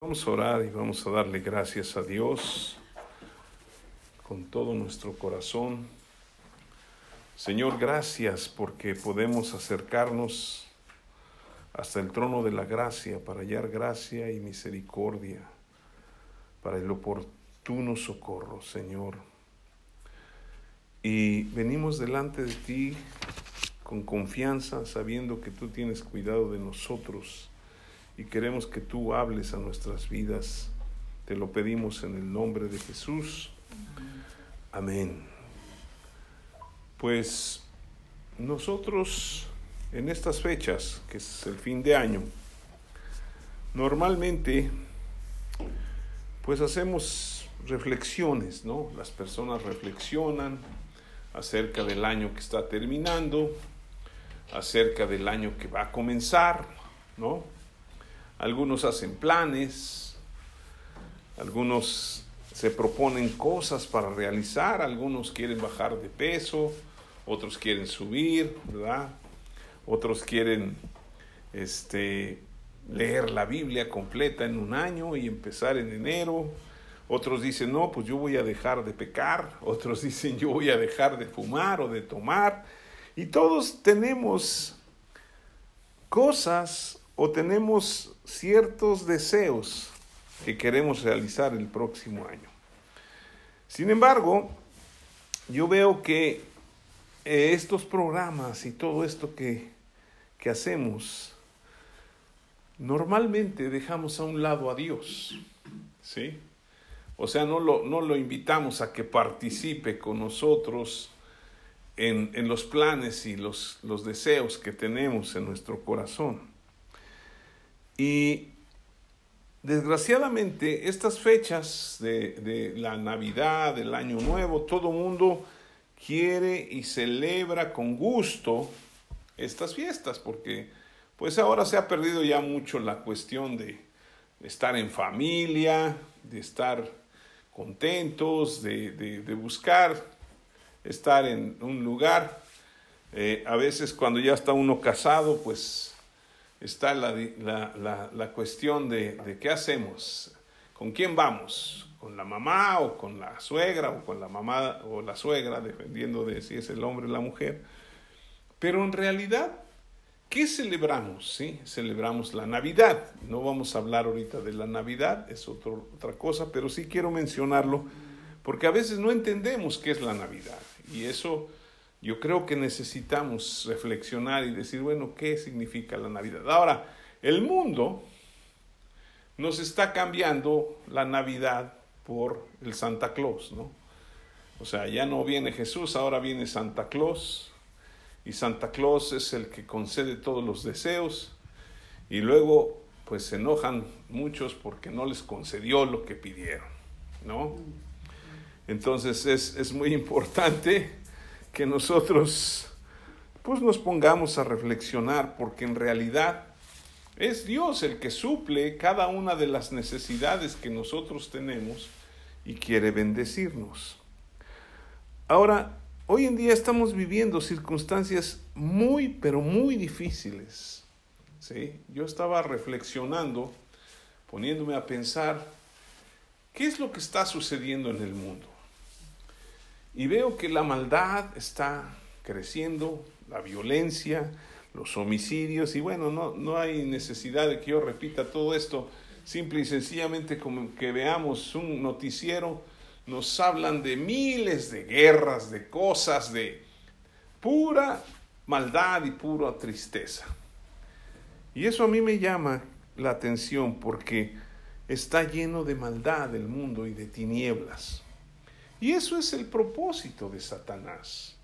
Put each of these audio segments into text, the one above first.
Vamos a orar y vamos a darle gracias a Dios con todo nuestro corazón. Señor, gracias porque podemos acercarnos hasta el trono de la gracia para hallar gracia y misericordia para el oportuno socorro, Señor. Y venimos delante de ti con confianza, sabiendo que tú tienes cuidado de nosotros y queremos que tú hables a nuestras vidas. Te lo pedimos en el nombre de Jesús. Amén. Pues nosotros en estas fechas, que es el fin de año, normalmente pues hacemos reflexiones, ¿no? Las personas reflexionan acerca del año que está terminando, acerca del año que va a comenzar, ¿no? Algunos hacen planes, algunos se proponen cosas para realizar, algunos quieren bajar de peso, otros quieren subir, ¿verdad? Otros quieren este, leer la Biblia completa en un año y empezar en enero. Otros dicen, no, pues yo voy a dejar de pecar. Otros dicen, yo voy a dejar de fumar o de tomar. Y todos tenemos cosas o tenemos ciertos deseos que queremos realizar el próximo año. Sin embargo, yo veo que eh, estos programas y todo esto que, que hacemos, normalmente dejamos a un lado a Dios, ¿sí? O sea, no lo, no lo invitamos a que participe con nosotros en, en los planes y los, los deseos que tenemos en nuestro corazón. Y desgraciadamente estas fechas de, de, la Navidad, del Año Nuevo, todo mundo quiere y celebra con gusto estas fiestas, porque pues ahora se ha perdido ya mucho la cuestión de estar en familia, de estar contentos, de, de, de buscar estar en un lugar. Eh, a veces cuando ya está uno casado, pues está la, la, la, la cuestión de, de, qué hacemos, con quién vamos, con la mamá o con la suegra o con la mamá o la suegra, dependiendo de si es el hombre o la mujer. Pero en realidad, ¿qué celebramos? ¿Sí? Celebramos la Navidad. No vamos a hablar ahorita de la Navidad, es otro, otra cosa, pero sí quiero mencionarlo porque a veces no entendemos qué es la Navidad. Y eso yo creo que necesitamos reflexionar y decir, bueno, ¿qué significa la Navidad? Ahora, el mundo nos está cambiando la Navidad por el Santa Claus, ¿no? O sea, ya no viene Jesús, ahora viene Santa Claus. Y Santa Claus es el que concede todos los deseos. Y luego, pues se enojan muchos porque no les concedió lo que pidieron, ¿no? Entonces es, es muy importante que nosotros pues nos pongamos a reflexionar porque en realidad es Dios el que suple cada una de las necesidades que nosotros tenemos y quiere bendecirnos. Ahora, hoy en día estamos viviendo circunstancias muy, pero muy difíciles. ¿sí? Yo estaba reflexionando, poniéndome a pensar, ¿qué es lo que está sucediendo en el mundo? Y veo que la maldad está creciendo, la violencia, los homicidios, y bueno, no, no hay necesidad de que yo repita todo esto, simple y sencillamente como que veamos un noticiero, nos hablan de miles de guerras, de cosas, de pura maldad y pura tristeza. Y eso a mí me llama la atención porque está lleno de maldad el mundo y de tinieblas. Y eso es el propósito de Satanás,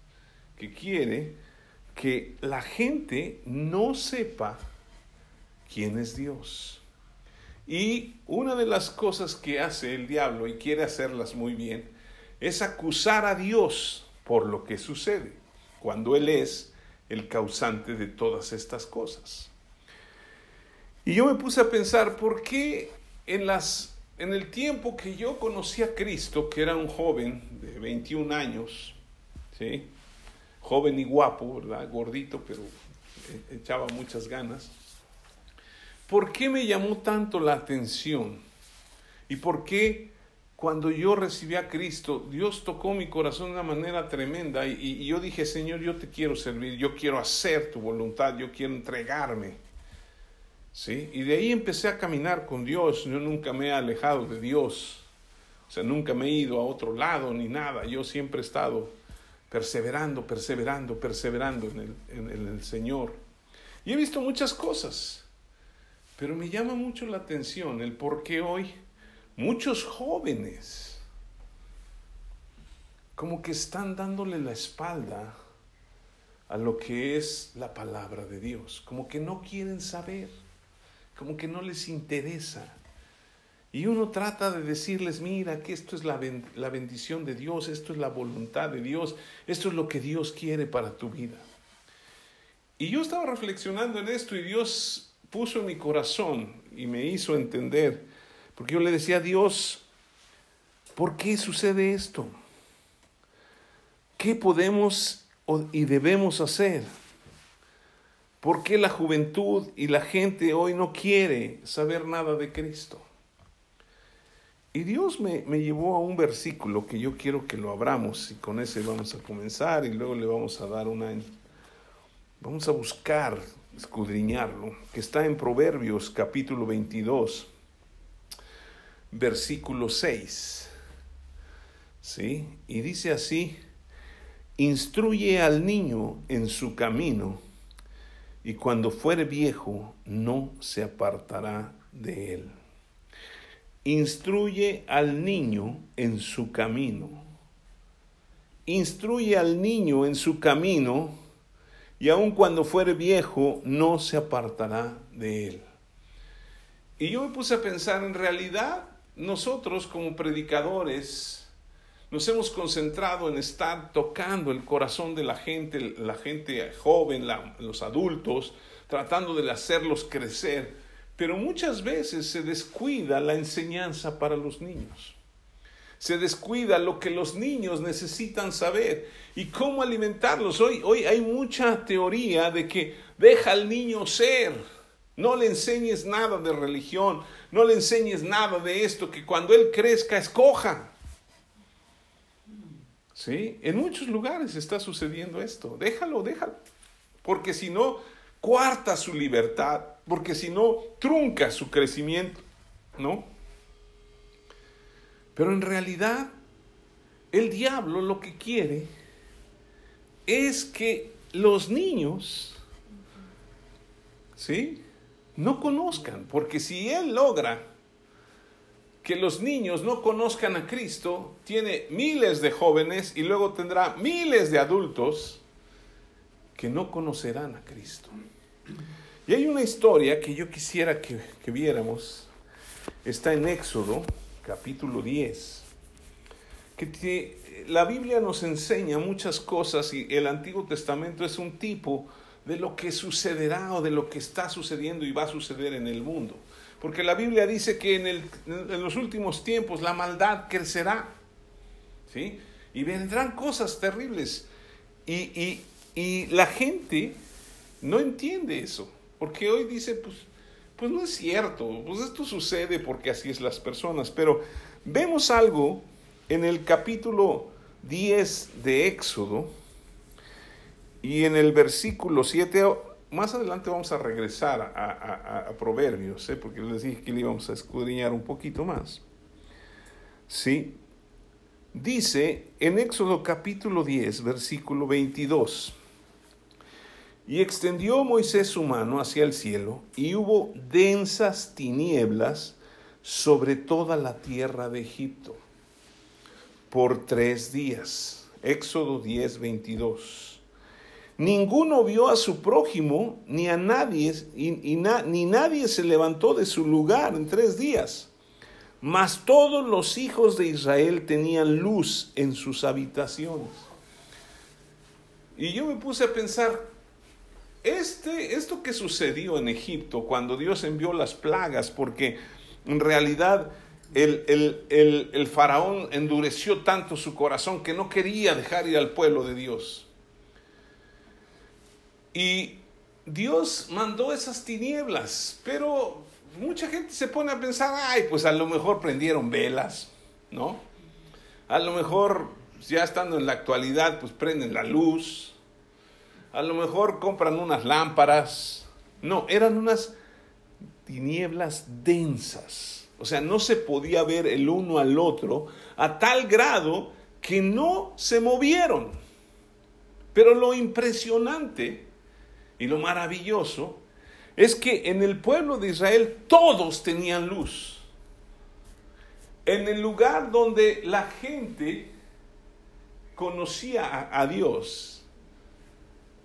que quiere que la gente no sepa quién es Dios. Y una de las cosas que hace el diablo, y quiere hacerlas muy bien, es acusar a Dios por lo que sucede, cuando Él es el causante de todas estas cosas. Y yo me puse a pensar, ¿por qué en las en el tiempo que yo conocí a Cristo, que era un joven de 21 años, ¿sí? joven y guapo, ¿verdad? Gordito, pero echaba muchas ganas. ¿por qué me llamó tanto la atención? ¿Y por qué cuando yo recibí a Cristo, Dios tocó mi corazón de una manera tremenda y, y, yo dije, Señor, yo te quiero servir, yo quiero hacer tu voluntad, yo quiero entregarme. ¿Sí? Y de ahí empecé a caminar con Dios, yo nunca me he alejado de Dios, o sea, nunca me he ido a otro lado ni nada, yo siempre he estado perseverando, perseverando, perseverando en el, en el Señor. Y he visto muchas cosas, pero me llama mucho la atención el por qué hoy muchos jóvenes como que están dándole la espalda a lo que es la palabra de Dios, como que no quieren saber, como que no les interesa. Y uno trata de decirles, mira, que esto es la, la bendición de Dios, esto es la voluntad de Dios, esto es lo que Dios quiere para tu vida. Y yo estaba reflexionando en esto y Dios puso en mi corazón y me hizo entender porque yo le decía a Dios, ¿por qué sucede esto? ¿Qué podemos y debemos hacer? ¿Por qué la juventud y la gente hoy no quiere saber nada de Cristo? Y Dios me, me, llevó a un versículo que yo quiero que lo abramos y con ese vamos a comenzar y luego le vamos a dar una... Vamos a buscar, escudriñarlo, que está en Proverbios capítulo 22 versículo 6. ¿Sí? Y dice así, instruye al niño en su camino, y cuando fuere viejo no se apartará de él. Instruye al niño en su camino. Instruye al niño en su camino, y aun cuando fuere viejo no se apartará de él. Y yo me puse a pensar, en realidad, nosotros como predicadores nos hemos concentrado en estar tocando el corazón de la gente, la gente joven, los adultos, tratando de hacerlos crecer, pero muchas veces se descuida la enseñanza para los niños. Se descuida lo que los niños necesitan saber y cómo alimentarlos. Hoy, hoy hay mucha teoría de que deja al niño ser, no le enseñes nada de religión, no le enseñes nada de esto, que cuando él crezca, escoja. ¿Sí? En muchos lugares está sucediendo esto. Déjalo, déjalo. Porque si no, cuarta su libertad, porque si no, trunca su crecimiento, ¿no? Pero en realidad, el diablo lo que quiere es que los niños, ¿sí? no conozcan, porque si Él logra que los niños no conozcan a Cristo, tiene miles de jóvenes y luego tendrá miles de adultos que no conocerán a Cristo. Y hay una historia que yo quisiera que, viéramos, está en Éxodo capítulo 10, que la Biblia nos enseña muchas cosas y el Antiguo Testamento es un tipo de lo que sucederá o de lo que está sucediendo y va a suceder en el mundo. Porque la Biblia dice que en, el, los últimos tiempos la maldad crecerá. ¿sí? Y vendrán cosas terribles. Y, la gente no entiende eso. Porque hoy dice, pues, pues no es cierto. Pues esto sucede porque así es las personas. Pero vemos algo en el capítulo 10 de Éxodo y en el versículo 7, más adelante vamos a regresar a, Proverbios, ¿eh? porque les dije que le íbamos a escudriñar un poquito más. ¿Sí? Dice en Éxodo capítulo 10, versículo 22. Y extendió Moisés su mano hacia el cielo, y hubo densas tinieblas sobre toda la tierra de Egipto por tres días. Éxodo 10, 22. Ninguno vio a su prójimo, ni a nadie, ni nadie se levantó de su lugar en tres días. Mas todos los hijos de Israel tenían luz en sus habitaciones. Y yo me puse a pensar, este, esto que sucedió en Egipto cuando Dios envió las plagas, porque en realidad el, el, el faraón endureció tanto su corazón que no quería dejar ir al pueblo de Dios. Y Dios mandó esas tinieblas, pero mucha gente se pone a pensar, ay, pues a lo mejor prendieron velas, ¿no? A lo mejor, ya estando en la actualidad, pues prenden la luz. A lo mejor compran unas lámparas. No, eran unas tinieblas densas. O sea, no se podía ver el uno al otro a tal grado que no se movieron. Pero lo impresionante y lo maravilloso es que en el pueblo de Israel todos tenían luz. En el lugar donde la gente conocía a, Dios,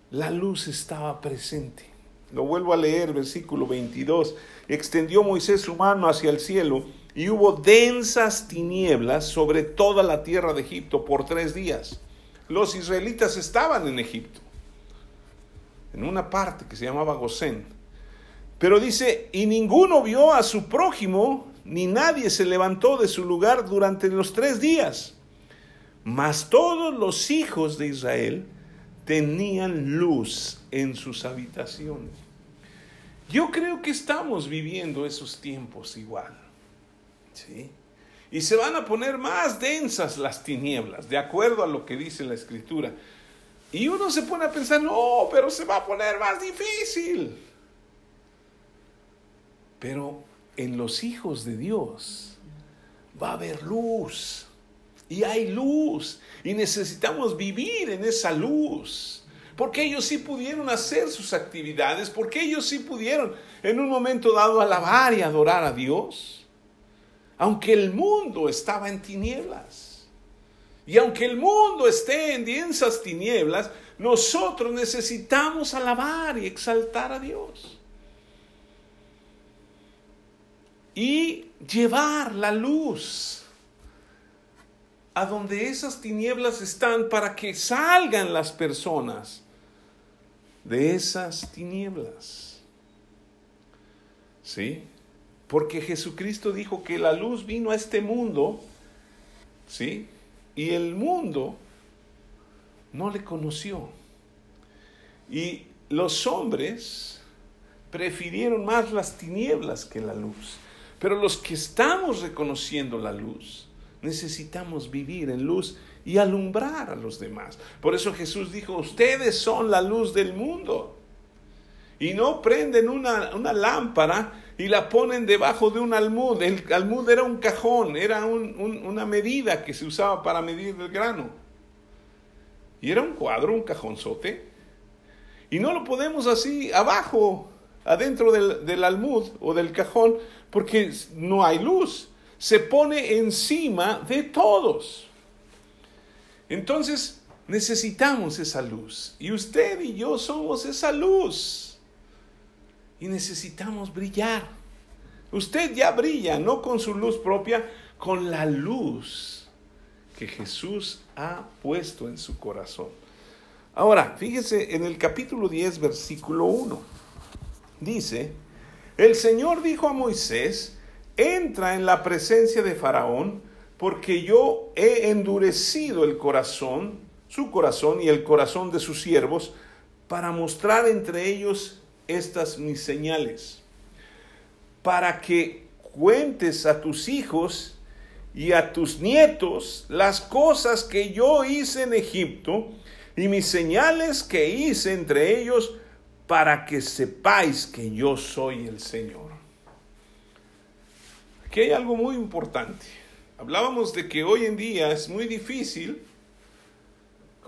la luz estaba presente. Lo vuelvo a leer, versículo 22. Extendió Moisés su mano hacia el cielo y hubo densas tinieblas sobre toda la tierra de Egipto por tres días. Los israelitas estaban en Egipto, en una parte que se llamaba Gosén. Pero dice, y ninguno vio a su prójimo, ni nadie se levantó de su lugar durante los tres días. Mas todos los hijos de Israel tenían luz en sus habitaciones. Yo creo que estamos viviendo esos tiempos igual. ¿sí? Y se van a poner más densas las tinieblas, de acuerdo a lo que dice la escritura. Y uno se pone a pensar, no, pero se va a poner más difícil. Pero en los hijos de Dios va a haber luz. Y hay luz. Y necesitamos vivir en esa luz. Porque ellos sí pudieron hacer sus actividades. Porque ellos sí pudieron en un momento dado alabar y adorar a Dios aunque el mundo estaba en tinieblas. Y aunque el mundo esté en densas tinieblas, nosotros necesitamos alabar y exaltar a Dios. Y llevar la luz a donde esas tinieblas están para que salgan las personas de esas tinieblas. ¿Sí? Porque Jesucristo dijo que la luz vino a este mundo, ¿sí? Y el mundo no le conoció. Y los hombres prefirieron más las tinieblas que la luz. Pero los que estamos reconociendo la luz, necesitamos vivir en luz y alumbrar a los demás. Por eso Jesús dijo, ustedes son la luz del mundo. Y no prenden una, una lámpara y la ponen debajo de un almud. El almud era un cajón, era una medida que se usaba para medir el grano. Y era un cuadro, un cajonzote. Y no lo podemos así abajo, adentro del, del almud o del cajón, porque no hay luz. Se pone encima de todos. Entonces necesitamos esa luz. Y usted y yo somos esa luz y necesitamos brillar. Usted ya brilla, no con su luz propia, con la luz que Jesús ha puesto en su corazón. Ahora, fíjese en el capítulo 10, versículo 1. Dice, el Señor dijo a Moisés, entra en la presencia de Faraón, porque yo he endurecido el corazón, su corazón y el corazón de sus siervos, para mostrar entre ellos estas mis señales, para que cuentes a tus hijos y a tus nietos las cosas que yo hice en Egipto y mis señales que hice entre ellos, para que sepáis que yo soy el Señor. Aquí hay algo muy importante. Hablábamos de que hoy en día es muy difícil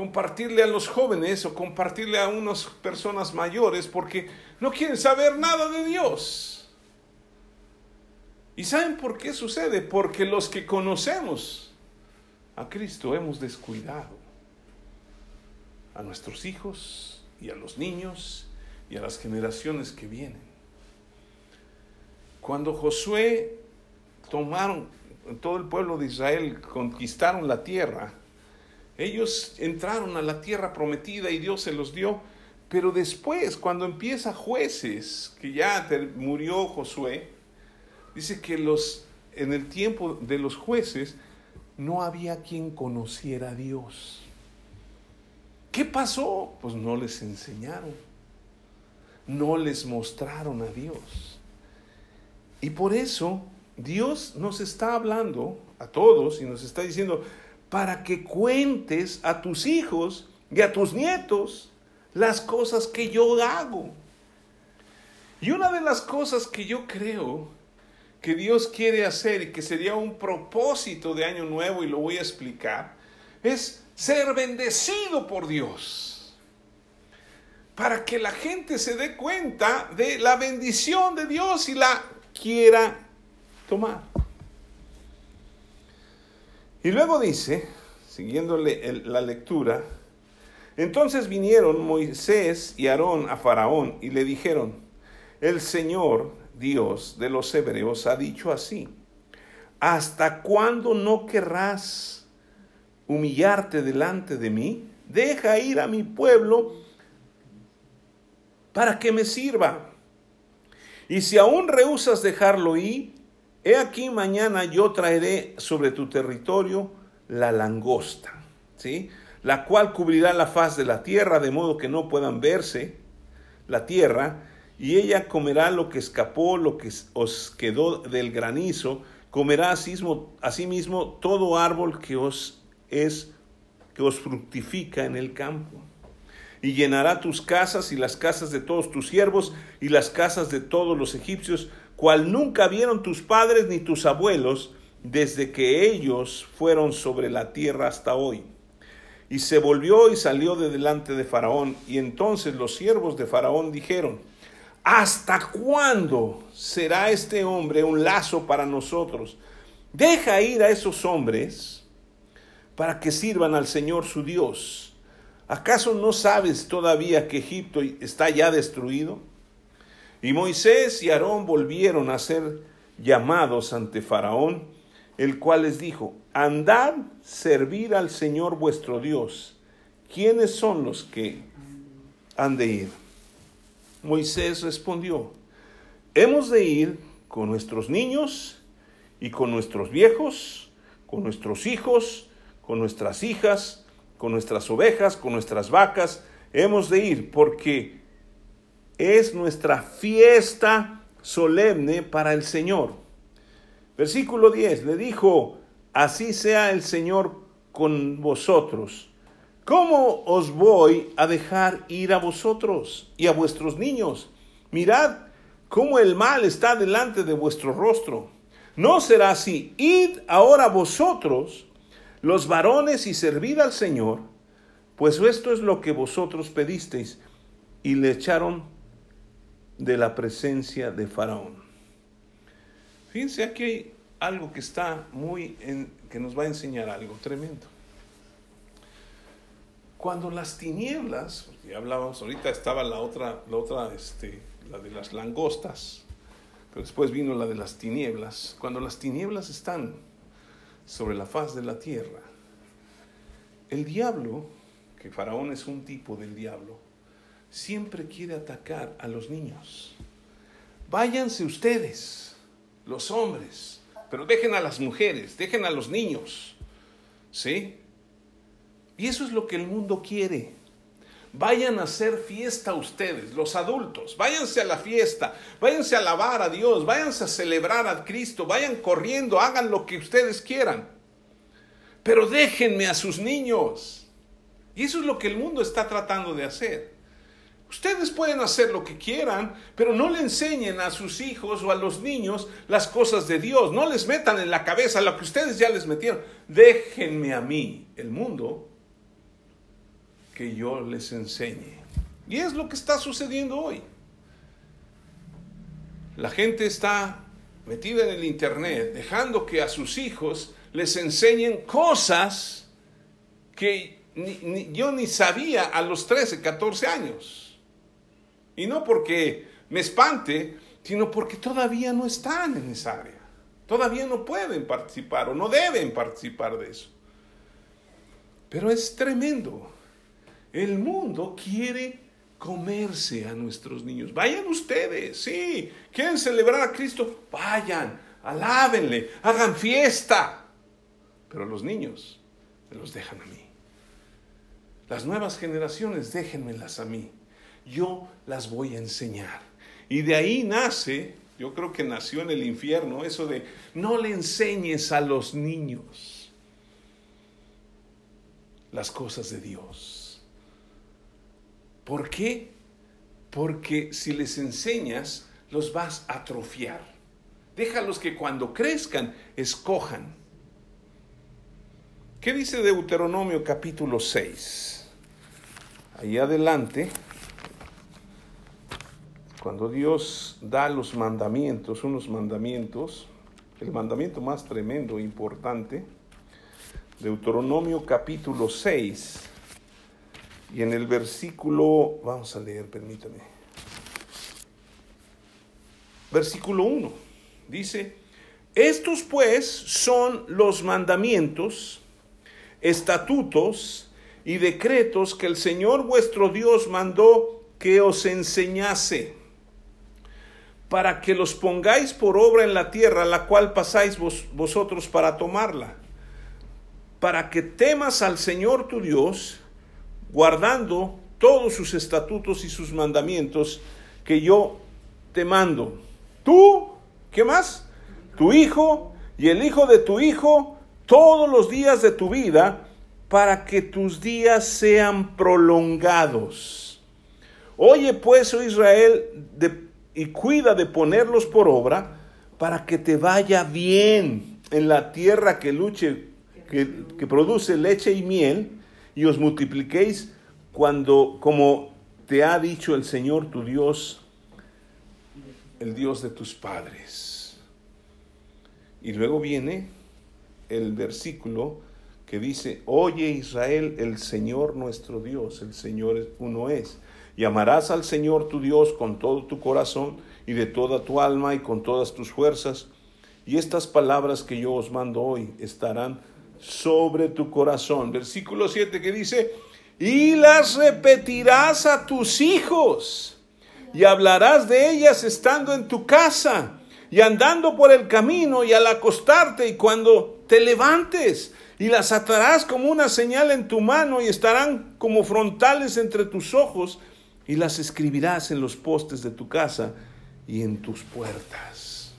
compartirle a los jóvenes o compartirle a unas personas mayores porque no quieren saber nada de Dios. ¿Y saben por qué sucede? Porque los que conocemos a Cristo hemos descuidado a nuestros hijos y a los niños y a las generaciones que vienen. Cuando Josué tomaron, todo el pueblo de Israel conquistaron la tierra, ellos entraron a la tierra prometida y Dios se los dio, pero después, cuando empieza jueces, que ya murió Josué, dice que los, en el tiempo de los jueces no había quien conociera a Dios. ¿Qué pasó? Pues no les enseñaron. no les mostraron a Dios. Y por eso Dios nos está hablando a todos y nos está diciendo, para que cuentes a tus hijos y a tus nietos las cosas que yo hago. Y una de las cosas que yo creo que Dios quiere hacer y que sería un propósito de año nuevo, y lo voy a explicar, es ser bendecido por Dios. Para que la gente se dé cuenta de la bendición de Dios y la quiera tomar. Y luego dice, siguiéndole la lectura, entonces vinieron Moisés y Aarón a Faraón y le dijeron, el Señor Dios de los hebreos ha dicho así, ¿hasta cuándo no querrás humillarte delante de mí? Deja ir a mi pueblo para que me sirva. Y si aún rehusas dejarlo ir, he aquí mañana yo traeré sobre tu territorio la langosta, ¿sí? la cual cubrirá la faz de la tierra de modo que no puedan verse la tierra, y ella comerá lo que escapó, lo que os quedó del granizo, comerá asimismo todo árbol que os es que os fructifica en el campo. Y llenará tus casas y las casas de todos tus siervos y las casas de todos los egipcios, cual nunca vieron tus padres ni tus abuelos desde que ellos fueron sobre la tierra hasta hoy. Y se volvió y salió de delante de Faraón, y entonces los siervos de Faraón dijeron, ¿Hasta cuándo será este hombre un lazo para nosotros? Deja ir a esos hombres para que sirvan al Señor su Dios. ¿Acaso no sabes todavía que Egipto está ya destruido? Y Moisés y Aarón volvieron a ser llamados ante Faraón, el cual les dijo, andad servir al Señor vuestro Dios. ¿Quiénes son los que han de ir? Moisés respondió, hemos de ir con nuestros niños y con nuestros viejos, con nuestros hijos, con nuestras hijas, con nuestras ovejas, con nuestras vacas, hemos de ir porque es nuestra fiesta solemne para el Señor. Versículo 10, le dijo, así sea el Señor con vosotros ¿Cómo os voy a dejar ir a vosotros y a vuestros niños? Mirad cómo el mal está delante de vuestro rostro. No será así. Id ahora vosotros, los varones, y servid al Señor, pues esto es lo que vosotros pedisteis. Y le echaron de la presencia de Faraón. Fíjense aquí algo que está muy en, que nos va a enseñar algo tremendo. Cuando las tinieblas, ya hablábamos ahorita, estaba la otra, la otra, este, la de las langostas, pero después vino la de las tinieblas. Cuando las tinieblas están sobre la faz de la tierra, el diablo, que Faraón es un tipo del diablo, siempre quiere atacar a los niños. Váyanse ustedes, los hombres, pero dejen a las mujeres, dejen a los niños. ¿Sí? Y eso es lo que el mundo quiere. Vayan a hacer fiesta ustedes, los adultos. Váyanse a la fiesta, váyanse a alabar a Dios, váyanse a celebrar a Cristo, vayan corriendo, hagan lo que ustedes quieran. Pero déjenme a sus niños. Y eso es lo que el mundo está tratando de hacer. Ustedes pueden hacer lo que quieran, pero no le enseñen a sus hijos o a los niños las cosas de Dios. No les metan en la cabeza lo que ustedes ya les metieron. Déjenme a mí. El mundo que yo les enseñe. Y es lo que está sucediendo hoy. La gente está metida en el Internet, dejando que a sus hijos les enseñen cosas que yo ni sabía a los 13, 14 años. Y no porque me espante, sino porque todavía no están en esa área. Todavía no pueden participar o no deben participar de eso. Pero es tremendo el mundo quiere comerse a nuestros niños. Vayan ustedes, sí. ¿Quieren celebrar a Cristo? Vayan, alábenle, hagan fiesta. Pero los niños me los dejan a mí. Las nuevas generaciones déjenmelas a mí. Yo las voy a enseñar. Y de ahí nace, yo creo que nació en el infierno, eso de no le enseñes a los niños las cosas de Dios. ¿Por qué? Porque si les enseñas, los vas a atrofiar. Déjalos que cuando crezcan, escojan. ¿Qué dice Deuteronomio capítulo 6? Ahí adelante, cuando Dios da los mandamientos, unos mandamientos, el mandamiento más tremendo e importante, Deuteronomio capítulo 6, y en el versículo, vamos a leer, permítame, versículo 1, dice, estos pues son los mandamientos, estatutos y decretos que el Señor vuestro Dios mandó que os enseñase para que los pongáis por obra en la tierra, la cual pasáis vosotros para tomarla, para que temas al Señor tu Dios, guardando todos sus estatutos y sus mandamientos que yo te mando. Tú, ¿qué más? Tu hijo y el hijo de tu hijo, todos los días de tu vida, para que tus días sean prolongados. Oye pues, oh Israel, de y cuida de ponerlos por obra para que te vaya bien en la tierra que luche, que, que produce leche y miel, y os multipliquéis cuando, como te ha dicho el Señor tu Dios, el Dios de tus padres. Y luego viene el versículo que dice, oye Israel, el Señor nuestro Dios, el Señor uno es. Y amarás al Señor tu Dios con todo tu corazón y de toda tu alma y con todas tus fuerzas. Y estas palabras que yo os mando hoy estarán sobre tu corazón. Versículo 7 que dice, y las repetirás a tus hijos y hablarás de ellas estando en tu casa y andando por el camino y al acostarte y cuando te levantes y las atarás como una señal en tu mano y estarán como frontales entre tus ojos y las escribirás en los postes de tu casa y en tus puertas.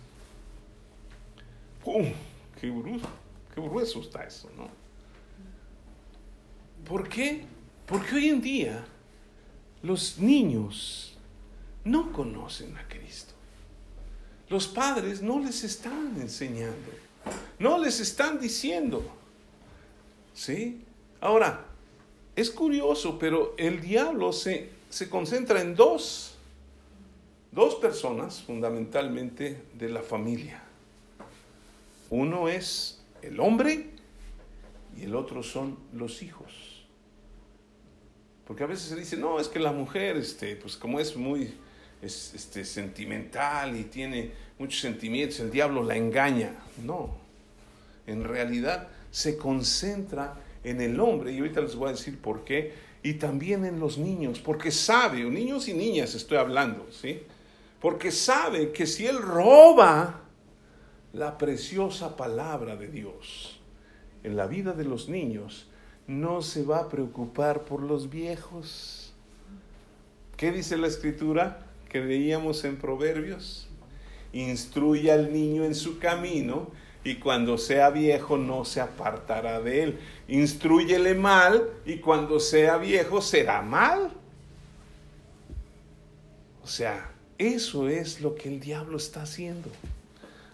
¡Pum! ¡Qué grueso! ¡Qué grueso está eso, ¿no? ¿Por qué? Porque hoy en día los niños no conocen a Cristo. Los padres no les están enseñando, no les están diciendo. ¿Sí? Ahora, es curioso, pero el diablo se se concentra en dos, dos personas fundamentalmente de la familia. Uno es el hombre y el otro son los hijos. Porque a veces se dice, no, es que la mujer, este, pues como es muy este, sentimental y tiene muchos sentimientos, el diablo la engaña. No, en realidad se concentra en el hombre y ahorita les voy a decir por qué y también en los niños, porque sabe, niños y niñas estoy hablando, ¿sí? Porque sabe que si él roba la preciosa palabra de Dios en la vida de los niños, no se va a preocupar por los viejos. ¿Qué dice la escritura que veíamos en Proverbios? Instruye al niño en su camino y cuando sea viejo no se apartará de él. Instruyele mal y cuando sea viejo será mal. O sea, eso es lo que el diablo está haciendo.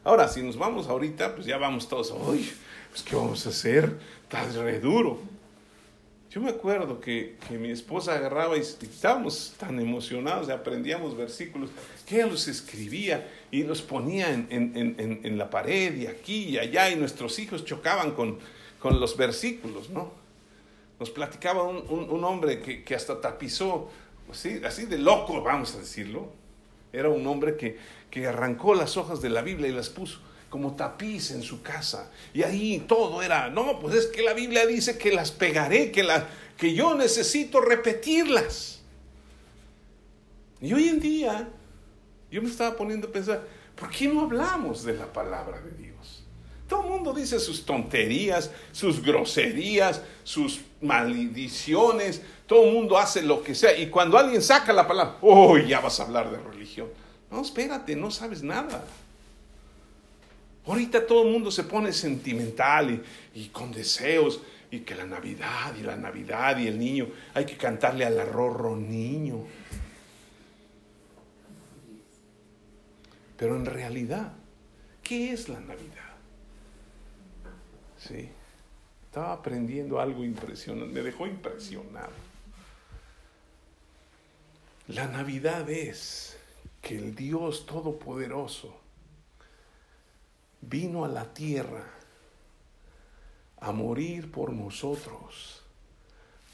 Ahora, si nos vamos ahorita, pues ya vamos todos, uy, pues ¿qué vamos a hacer? Está re duro. Yo me acuerdo que, mi esposa agarraba y estábamos tan emocionados, aprendíamos versículos, que ella los escribía y los ponía en, la pared y aquí y allá y nuestros hijos chocaban con, con los versículos, ¿no? Nos platicaba un, hombre que, que, hasta tapizó, así, así de loco, vamos a decirlo. Era un hombre que, que arrancó las hojas de la Biblia y las puso como tapiz en su casa. Y ahí todo era, no, pues es que la Biblia dice que las pegaré, que, la, que yo necesito repetirlas. Y hoy en día yo me estaba poniendo a pensar, ¿por qué no hablamos de la palabra de Dios? Todo el mundo dice sus tonterías, sus groserías, sus maldiciones. Todo el mundo hace lo que sea. Y cuando alguien saca la palabra, ¡oh, ya vas a hablar de religión! No, espérate, no sabes nada. Ahorita todo el mundo se pone sentimental y, con deseos y que la Navidad y la Navidad y el niño, hay que cantarle al arrorro niño. Pero en realidad, ¿qué es la Navidad? Sí, estaba aprendiendo algo impresionante, me dejó impresionado. La Navidad es que el Dios Todopoderoso vino a la tierra a morir por nosotros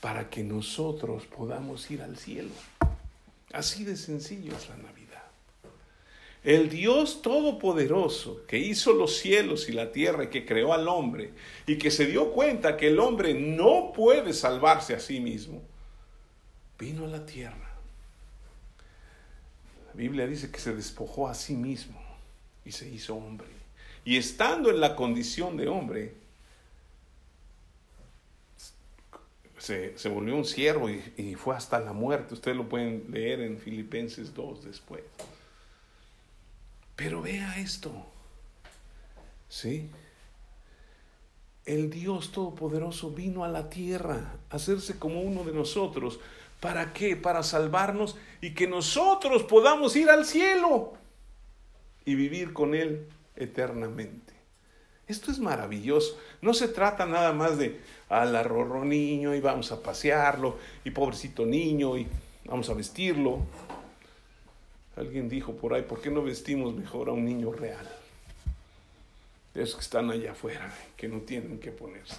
para que nosotros podamos ir al cielo. Así de sencillo es la Navidad. El Dios Todopoderoso que hizo los cielos y la tierra y que creó al hombre y que se dio cuenta que el hombre no puede salvarse a sí mismo, vino a la tierra. La Biblia dice que se despojó a sí mismo y se hizo hombre. Y estando en la condición de hombre, se, volvió un siervo y, y fue hasta la muerte. Ustedes lo pueden leer en Filipenses 2 después. Pero vea esto. ¿Sí? El Dios Todopoderoso vino a la tierra a hacerse como uno de nosotros. ¿Para qué? Para salvarnos y que nosotros podamos ir al cielo y vivir con Él eternamente. Esto es maravilloso. No se trata nada más de al arrorro niño y vamos a pasearlo y pobrecito niño y vamos a vestirlo. Alguien dijo por ahí, ¿por qué no vestimos mejor a un niño real? De esos que están allá afuera, que no tienen que ponerse.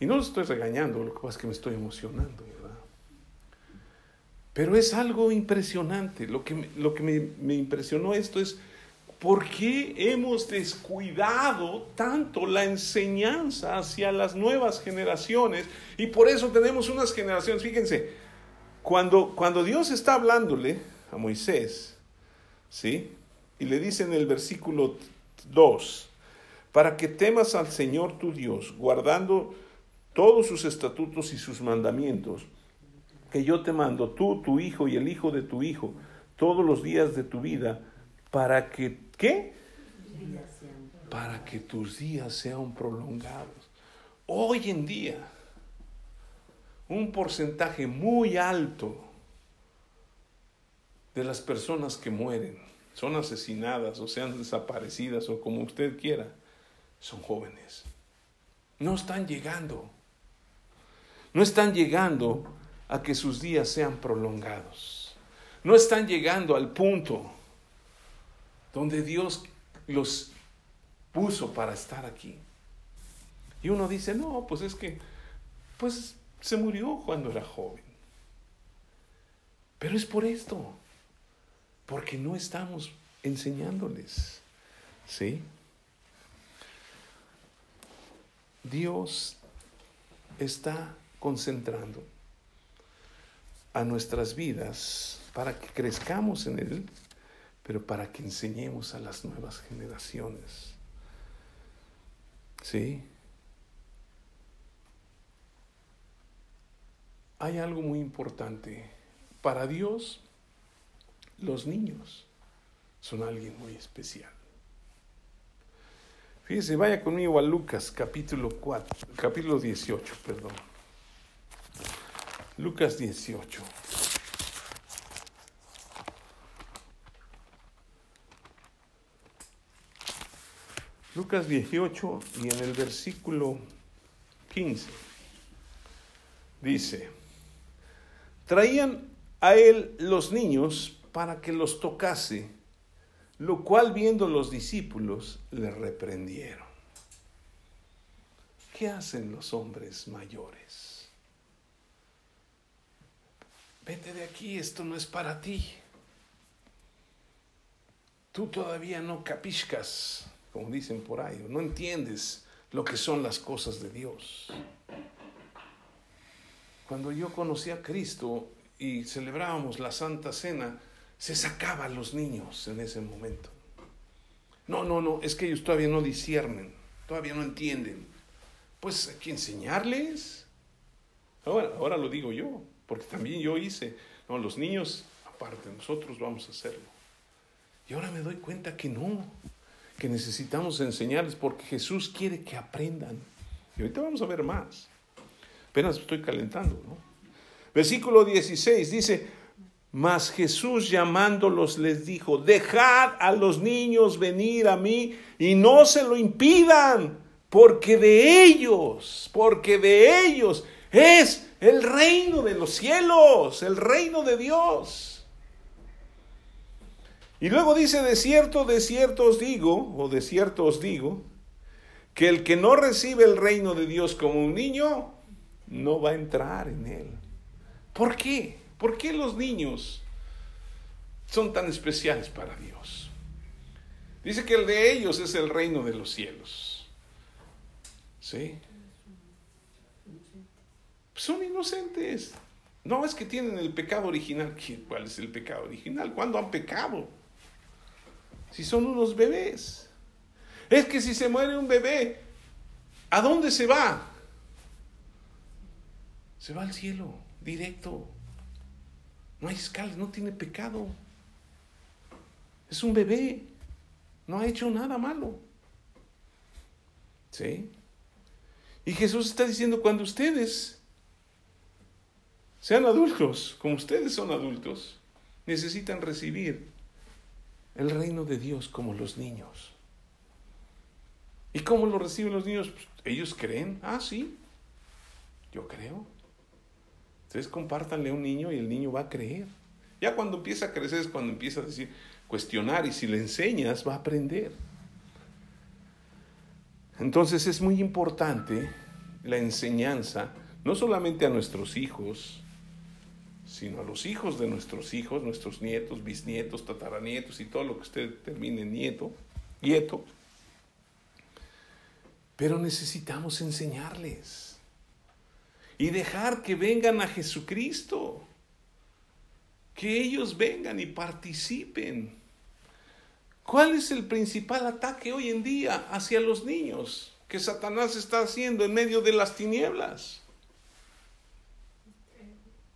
Y no lo estoy regañando, lo que pasa es que me estoy emocionando. Pero es algo impresionante. Lo que, lo que me, me impresionó esto es, ¿por qué hemos descuidado tanto la enseñanza hacia las nuevas generaciones? Y por eso tenemos unas generaciones, fíjense, cuando, cuando Dios está hablándole a Moisés, ¿sí? Y le dice en el versículo 2, para que temas al Señor tu Dios, guardando todos sus estatutos y sus mandamientos, que yo te mando, tú, tu hijo y el hijo de tu hijo, todos los días de tu vida, para que, ¿qué? Para que tus días sean prolongados. Hoy en día, un porcentaje muy alto de las personas que mueren, son asesinadas o sean desaparecidas o como usted quiera, son jóvenes. No están llegando. No están llegando a que sus días sean prolongados. No están llegando al punto donde Dios los puso para estar aquí. Y uno dice, no, pues es que, pues se murió cuando era joven. Pero es por esto, porque no estamos enseñándoles. ¿Sí? Dios está concentrando a nuestras vidas para que crezcamos en Él, pero para que enseñemos a las nuevas generaciones. ¿Sí? hay algo muy importante. Para Dios, los niños son alguien muy especial. Fíjese, vaya conmigo a Lucas capítulo 4, capítulo 18, perdón. Lucas 18. Lucas 18 y en el versículo 15 dice, Traían a él los niños para que los tocase, lo cual viendo los discípulos le reprendieron. ¿Qué hacen los hombres mayores? Vete de aquí, esto no es para ti. Tú todavía no capiscas, como dicen por ahí, no entiendes lo que son las cosas de Dios. Cuando yo conocí a Cristo y celebrábamos la Santa Cena, se sacaba a los niños en ese momento. No, no, no, es que ellos todavía no disciernen, todavía no entienden. Pues hay que enseñarles. Ahora, ahora lo digo yo, porque también yo hice. No, los niños, aparte, nosotros vamos a hacerlo. Y ahora me doy cuenta que no, que necesitamos enseñarles porque Jesús quiere que aprendan. Y ahorita vamos a ver más. Apenas estoy calentando, ¿no? Versículo 16 dice, mas Jesús llamándolos les dijo, dejad a los niños venir a mí y no se lo impidan, porque de ellos, porque de ellos es el reino de los cielos, el reino de Dios. Y luego dice, de cierto, de cierto os digo, o de cierto os digo, que el que no recibe el reino de Dios como un niño, no va a entrar en él. ¿Por qué? ¿Por qué los niños son tan especiales para Dios? Dice que el de ellos es el reino de los cielos. ¿Sí? Son inocentes. No es que tienen el pecado original. ¿Cuál es el pecado original? ¿Cuándo han pecado? Si son unos bebés. Es que si se muere un bebé, ¿a dónde se va? Se va al cielo, directo. No hay escalas, no tiene pecado. Es un bebé. No ha hecho nada malo. ¿Sí? Y Jesús está diciendo, cuando ustedes sean adultos, como ustedes son adultos, necesitan recibir el reino de Dios como los niños. ¿Y cómo lo reciben los niños? Pues, ellos creen. Ah, sí. Yo creo. Ustedes compártanle a un niño y el niño va a creer. Ya cuando empieza a crecer es cuando empieza a decir, cuestionar y si le enseñas va a aprender. Entonces es muy importante la enseñanza, no solamente a nuestros hijos, sino a los hijos de nuestros hijos, nuestros nietos, bisnietos, tataranietos y todo lo que usted termine nieto, nieto. Pero necesitamos enseñarles y dejar que vengan a Jesucristo. Que ellos vengan y participen. ¿Cuál es el principal ataque hoy en día hacia los niños que Satanás está haciendo en medio de las tinieblas?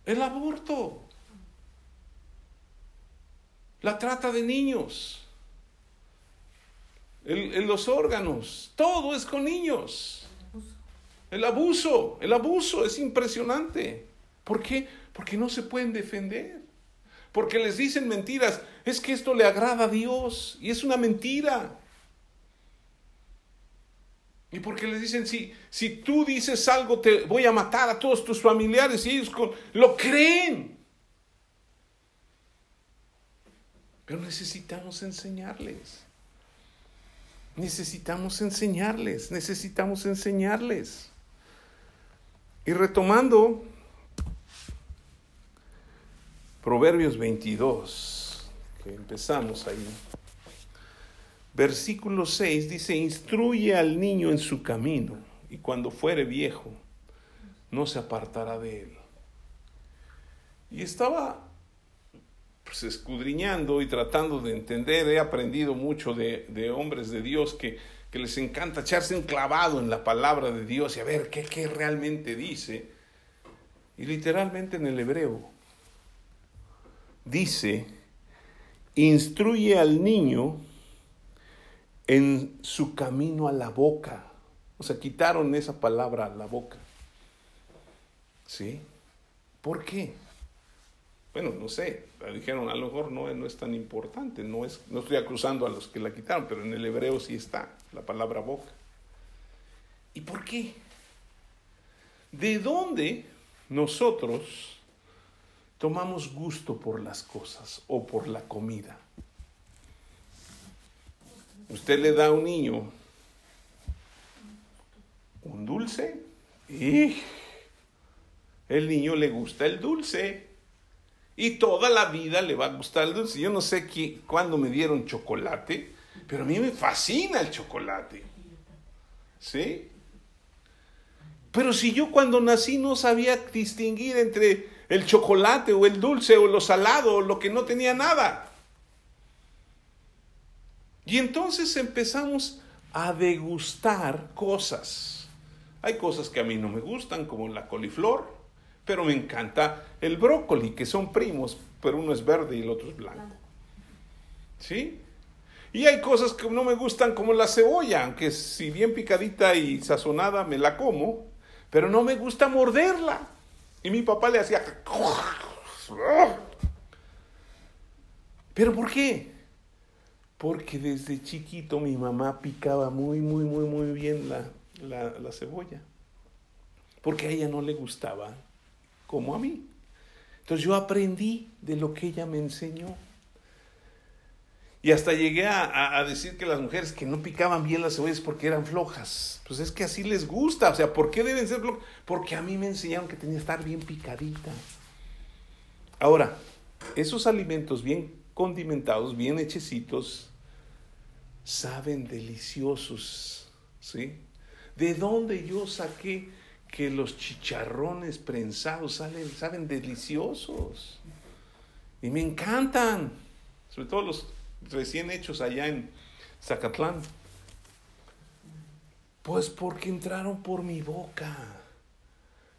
El aborto. La trata de niños. En los órganos. Todo es con niños. El abuso, el abuso es impresionante. ¿Por qué? Porque no se pueden defender. Porque les dicen mentiras. Es que esto le agrada a Dios y es una mentira. Y porque les dicen, si, si tú dices algo, te voy a matar a todos tus familiares y ellos lo creen. Pero necesitamos enseñarles. Necesitamos enseñarles, necesitamos enseñarles. Y retomando Proverbios 22, que empezamos ahí. Versículo 6 dice, instruye al niño en su camino y cuando fuere viejo no se apartará de él. Y estaba pues, escudriñando y tratando de entender, he aprendido mucho de, de hombres de Dios que que les encanta echarse un clavado en la palabra de Dios y a ver qué, qué realmente dice. Y literalmente en el hebreo dice, instruye al niño en su camino a la boca. O sea, quitaron esa palabra a la boca. ¿Sí? ¿Por qué? Bueno, no sé, dijeron, a lo mejor no, no es tan importante, no, es, no estoy acusando a los que la quitaron, pero en el hebreo sí está la palabra boca. ¿Y por qué? ¿De dónde nosotros tomamos gusto por las cosas o por la comida? Usted le da a un niño un dulce y el niño le gusta el dulce. Y toda la vida le va a gustar el dulce. Yo no sé cuándo me dieron chocolate, pero a mí me fascina el chocolate. ¿Sí? Pero si yo cuando nací no sabía distinguir entre el chocolate o el dulce o lo salado o lo que no tenía nada. Y entonces empezamos a degustar cosas. Hay cosas que a mí no me gustan, como la coliflor, pero me encanta el brócoli, que son primos, pero uno es verde y el otro es blanco. ¿Sí? Y hay cosas que no me gustan, como la cebolla, aunque si bien picadita y sazonada me la como, pero no me gusta morderla. Y mi papá le hacía... ¿Pero por qué? Porque desde chiquito mi mamá picaba muy, muy, muy, muy bien la, la, cebolla. Porque a ella no le gustaba como a mí. Entonces yo aprendí de lo que ella me enseñó. Y hasta llegué a, a, decir que las mujeres que no picaban bien las cebollas porque eran flojas. Pues es que así les gusta. O sea, ¿por qué deben ser flojas? Porque a mí me enseñaron que tenía que estar bien picadita. Ahora, esos alimentos bien condimentados, bien hechecitos, saben deliciosos, ¿sí? ¿De dónde yo saqué que los chicharrones prensados salen, saben deliciosos? Y me encantan, sobre todo los recién hechos allá en Zacatlán. Pues porque entraron por mi boca,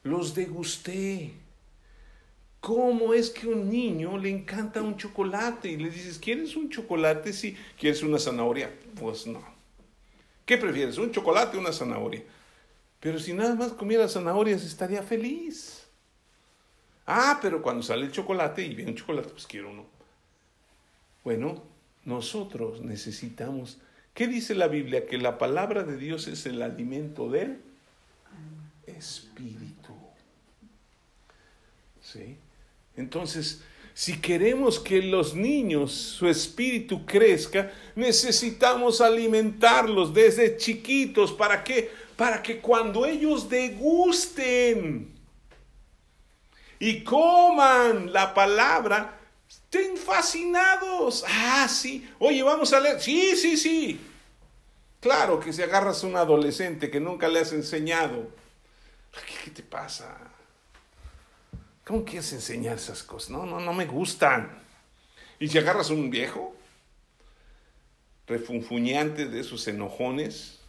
los degusté ¿Cómo es que un niño le encanta un chocolate? Y le dices, ¿quieres un chocolate? Sí. ¿Quieres una zanahoria? Pues no. ¿Qué prefieres? ¿Un chocolate o una zanahoria? Pero si nada más comiera zanahorias estaría feliz. Ah, pero cuando sale el chocolate y viene un chocolate, pues quiero uno. Bueno, nosotros necesitamos. ¿Qué dice la Biblia? Que la palabra de Dios es el alimento del espíritu. ¿Sí? Entonces, si queremos que los niños, su espíritu crezca, necesitamos alimentarlos desde chiquitos. ¿Para qué? Para que cuando ellos degusten y coman la palabra, estén fascinados. Ah, sí. Oye, vamos a leer. Sí, sí, sí. Claro que si agarras a un adolescente que nunca le has enseñado, ¿qué, te pasa? ¿Cómo quieres enseñar esas cosas? No, no, no me gustan. Y si agarras un viejo, refunfuñante de esos enojones,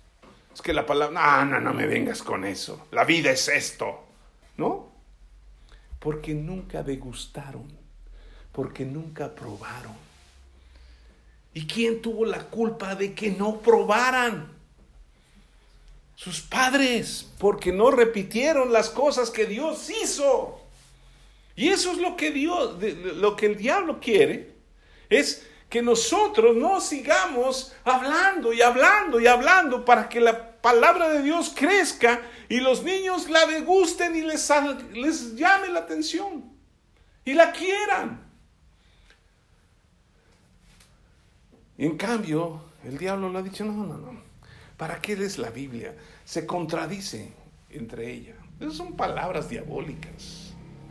es que la palabra, no, no, no me vengas con eso. La vida es esto. ¿No? Porque nunca degustaron, porque nunca probaron. ¿Y quién tuvo la culpa de que no probaran? Sus padres, porque no repitieron las cosas que Dios hizo. Y eso es lo que Dios, lo que el diablo quiere, es que nosotros no sigamos hablando y hablando y hablando para que la palabra de Dios crezca y los niños la degusten y les, les llame la atención y la quieran. En cambio, el diablo le ha dicho, no, no, no, ¿para qué lees la Biblia? Se contradice entre ella. Esas son palabras diabólicas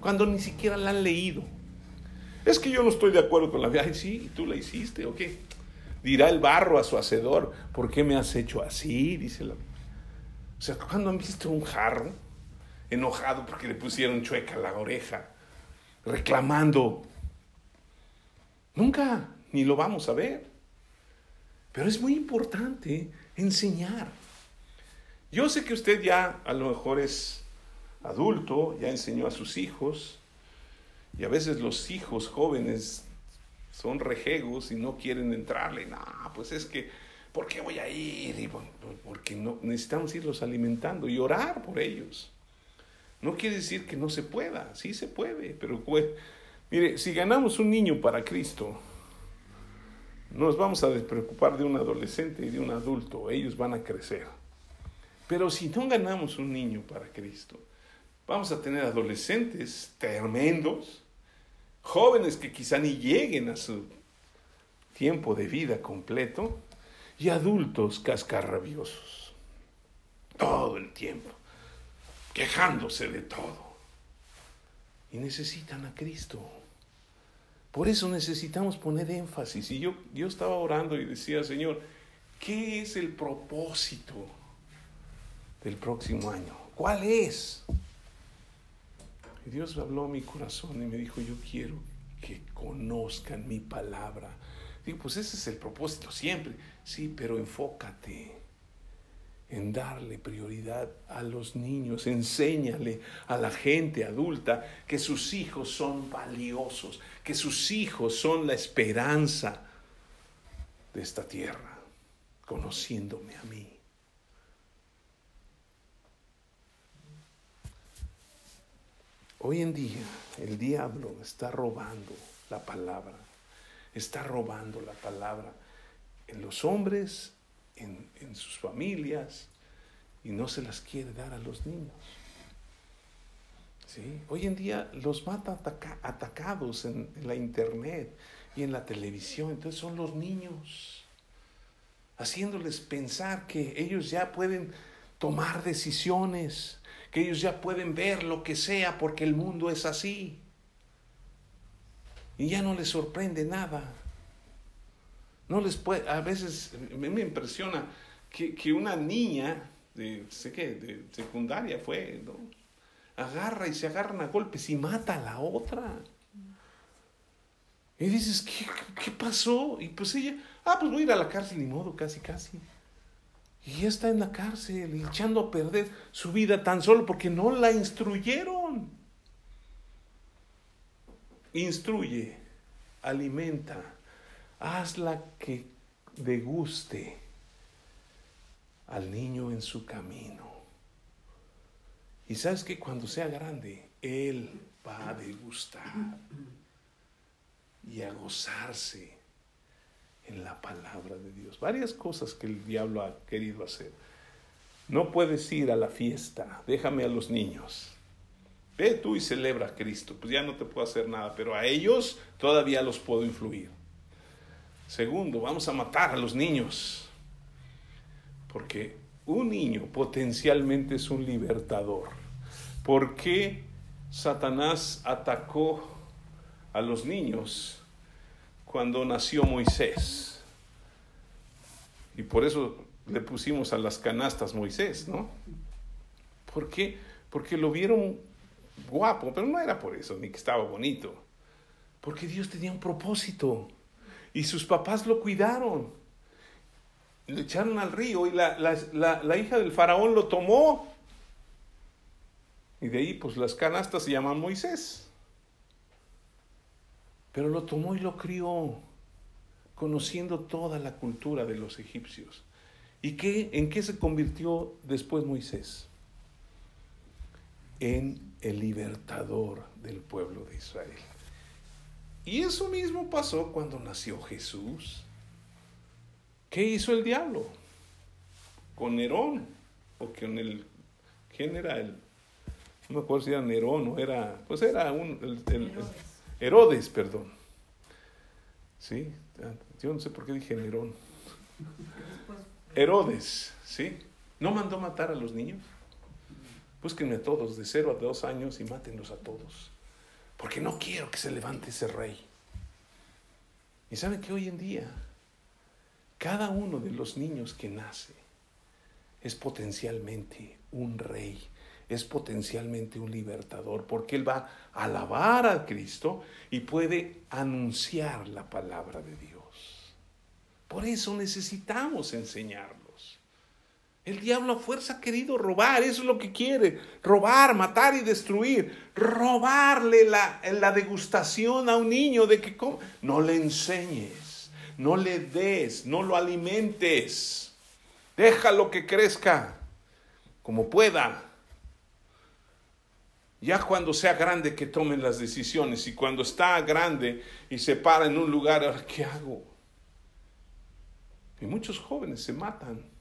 cuando ni siquiera la han leído. Es que yo no estoy de acuerdo con la. Ay, sí, tú la hiciste, ¿o qué? Dirá el barro a su hacedor, ¿por qué me has hecho así? Dice la... O sea, cuando han visto un jarro enojado porque le pusieron chueca la oreja, reclamando, nunca, ni lo vamos a ver. Pero es muy importante enseñar. Yo sé que usted ya a lo mejor es adulto, ya enseñó a sus hijos, y a veces los hijos jóvenes son rejegos y no quieren entrarle. No, pues es que, ¿por qué voy a ir? porque no, necesitamos irlos alimentando y orar por ellos. No quiere decir que no se pueda, sí se puede, pero pues, mire, si ganamos un niño para Cristo, nos vamos a despreocupar de un adolescente y de un adulto, ellos van a crecer. Pero si no ganamos un niño para Cristo, Vamos a tener adolescentes tremendos, jóvenes que quizá ni lleguen a su tiempo de vida completo, y adultos cascarrabiosos, todo el tiempo, quejándose de todo. Y necesitan a Cristo. Por eso necesitamos poner énfasis. Y yo, yo estaba orando y decía, Señor, ¿qué es el propósito del próximo año? ¿Cuál es? Y Dios habló a mi corazón y me dijo, yo quiero que conozcan mi palabra, Digo, pues ese es el propósito siempre. Sí, pero enfócate en darle prioridad a los niños, enséñale a la gente adulta que sus hijos son valiosos, que sus hijos son la esperanza de esta tierra, conociéndome a mí. Hoy en día el diablo está robando la palabra, está robando la palabra en los hombres en, sus familias y no se las quiere dar a los niños. ¿Sí? Hoy en día los mata atacados en, en, la internet y en la televisión. Entonces son los niños, haciéndoles pensar que ellos ya pueden tomar decisiones, que ellos ya pueden ver lo que sea porque el mundo es así. Y ya no les sorprende nada. No les puede, a veces me, impresiona que, que, una niña, de, sé que de secundaria fue, ¿no? agarra y se agarran a golpes y mata a la otra. Y dices, ¿qué, ¿qué, pasó? Y pues ella, ah, pues voy a ir a la cárcel, ni modo, casi, casi. Y ya está en la cárcel, echando a perder su vida tan solo porque no la instruyeron. Instruye, alimenta, hazla que deguste al niño en su camino. Y sabes que cuando sea grande, Él va a degustar y a gozarse en la palabra de Dios. Varias cosas que el diablo ha querido hacer. No puedes ir a la fiesta, déjame a los niños. Ve tú y celebra a Cristo, pues ya no te puedo hacer nada, pero a ellos todavía los puedo influir. Segundo, vamos a matar a los niños. Porque un niño potencialmente es un libertador. ¿Por qué Satanás atacó a los niños cuando nació Moisés? Y por eso le pusimos a las canastas Moisés, ¿no? ¿Por qué? Porque lo vieron guapo, pero no era por eso, ni que estaba bonito. Porque Dios tenía un propósito. Y sus papás lo cuidaron. Le echaron al río y la, la, hija del faraón lo tomó. Y de ahí, pues las canastas se llaman Moisés. Pero lo tomó y lo crió, conociendo toda la cultura de los egipcios. ¿Y qué, en qué se convirtió después Moisés? En el libertador del pueblo de Israel. Y eso mismo pasó cuando nació Jesús. ¿Qué hizo el diablo? Con Nerón, o con el, ¿quién era? No me acuerdo si era Nerón o era, pues era un, Herodes. perdón. ¿Sí? Yo no sé por qué dije Nerón. Herodes, ¿sí? ¿No mandó matar a los niños? Búsquenme a todos, de cero a dos años, y mátenlos a todos porque no quiero que se levante ese rey. Y saben que hoy en día, cada uno de los niños que nace es potencialmente un rey, es potencialmente un libertador, porque él va a alabar a Cristo y puede anunciar la palabra de Dios. Por eso necesitamos enseñarlo. El diablo a fuerza ha querido robar, eso es lo que quiere, robar, matar y destruir, robarle la, la degustación a un niño de que no le enseñes, no le des, no lo alimentes, déjalo que crezca como pueda. Ya cuando sea grande que tomen las decisiones y cuando está grande y se para en un lugar, ¿qué hago? Y muchos jóvenes se matan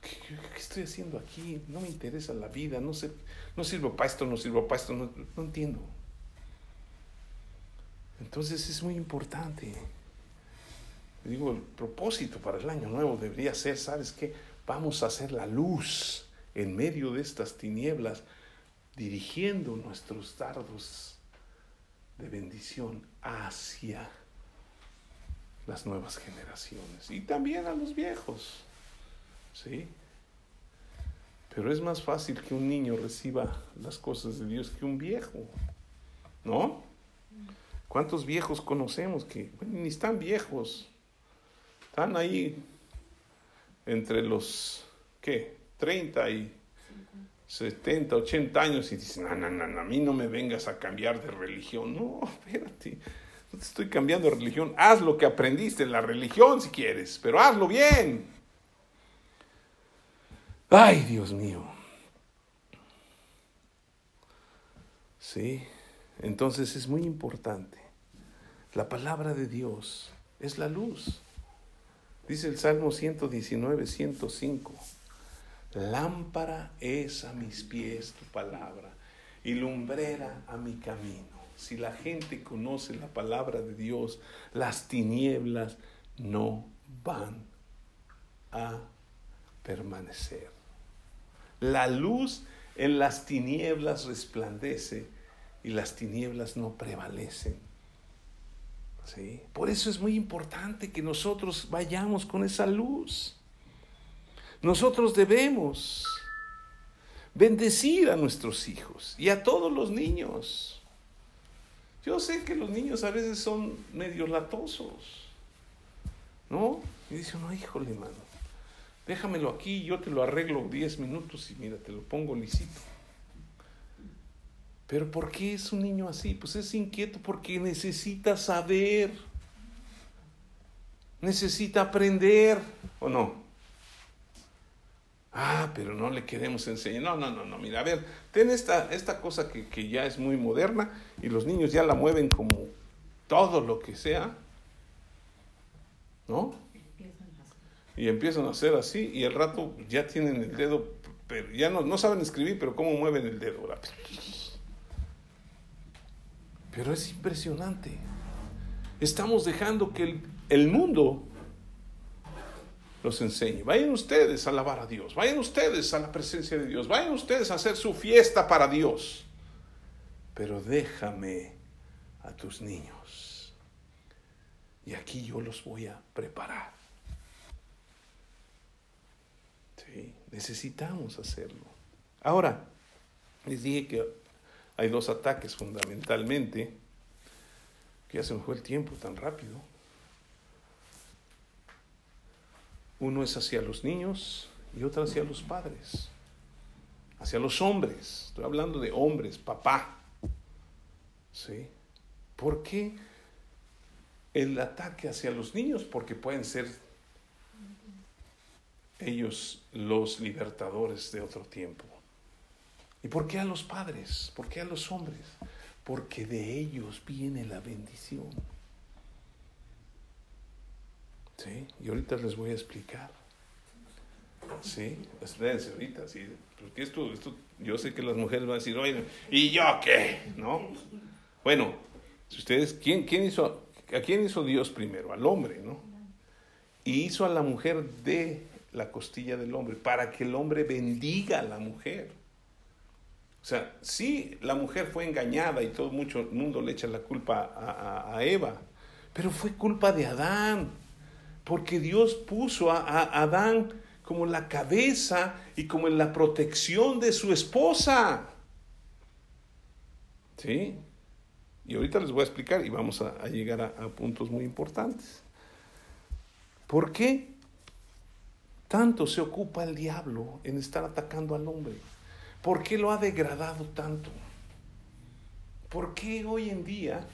¿Qué, estoy haciendo aquí? No me interesa la vida, no sé, no sirvo para esto, no sirvo para esto, no, no entiendo. Entonces es muy importante. Digo, el propósito para el año nuevo debería ser, ¿sabes qué? Vamos a hacer la luz en medio de estas tinieblas, dirigiendo nuestros dardos de bendición hacia las nuevas generaciones y también a los viejos. ¿Sí? Pero es más fácil que un niño reciba las cosas de Dios que un viejo. ¿No? ¿Cuántos viejos conocemos que ni están viejos? Están ahí entre los, ¿qué? 30 y 70, 80 años y dicen, no, no, no, a mí no me vengas a cambiar de religión. No, espérate, no te estoy cambiando de religión. Haz lo que aprendiste en la religión si quieres, pero hazlo bien. Ay, Dios mío. Sí, entonces es muy importante. La palabra de Dios es la luz. Dice el Salmo 119, 105. Lámpara es a mis pies tu palabra y lumbrera a mi camino. Si la gente conoce la palabra de Dios, las tinieblas no van a permanecer. La luz en las tinieblas resplandece y las tinieblas no prevalecen. ¿Sí? Por eso es muy importante que nosotros vayamos con esa luz. Nosotros debemos bendecir a nuestros hijos y a todos los niños. Yo sé que los niños a veces son medio latosos, ¿no? Y dicen, no, híjole, mano, déjamelo aquí, yo te lo arreglo 10 minutos y mira, te lo pongo lisito. Pero ¿por qué es un niño así? Pues es inquieto porque necesita saber, necesita aprender, ¿o no? Ah, pero no le queremos enseñar. No, no, no, no. Mira, a ver, ten esta, esta cosa que, que ya es muy moderna y los niños ya la mueven como todo lo que sea. ¿No? Y empiezan a hacer así y al rato ya tienen el dedo, pero ya no, no saben escribir, pero cómo mueven el dedo. Pero es impresionante. Estamos dejando que el, el mundo los enseñe. Vayan ustedes a alabar a Dios, vayan ustedes a la presencia de Dios, vayan ustedes a hacer su fiesta para Dios. Pero déjame a tus niños. Y aquí yo los voy a preparar. Sí, necesitamos hacerlo. Ahora, les dije que hay dos ataques fundamentalmente, que ya se fue el tiempo tan rápido. Uno es hacia los niños y otro hacia los padres, hacia los hombres. Estoy hablando de hombres, papá. ¿Sí? ¿Por qué el ataque hacia los niños? Porque pueden ser ellos los libertadores de otro tiempo. ¿Y por qué a los padres? ¿Por qué a los hombres? Porque de ellos viene la bendición. ¿Sí? Y ahorita les voy a explicar. Sí, espérense ahorita, sí. Porque esto, esto, yo sé que las mujeres van a decir, oye, ¿y yo qué? ¿No? Bueno, si ustedes, ¿quién, quién hizo, ¿a quién hizo Dios primero? Al hombre, ¿no? Y hizo a la mujer de la costilla del hombre, para que el hombre bendiga a la mujer. O sea, sí, la mujer fue engañada y todo mucho mundo le echa la culpa a, a Eva, pero fue culpa de Adán porque Dios puso a, Adán como la cabeza y como en la protección de su esposa. ¿Sí? Y ahorita les voy a explicar y vamos a, llegar a, puntos muy importantes. ¿Por qué tanto se ocupa el diablo en estar atacando al hombre? ¿Por qué lo ha degradado tanto? ¿Por qué hoy en día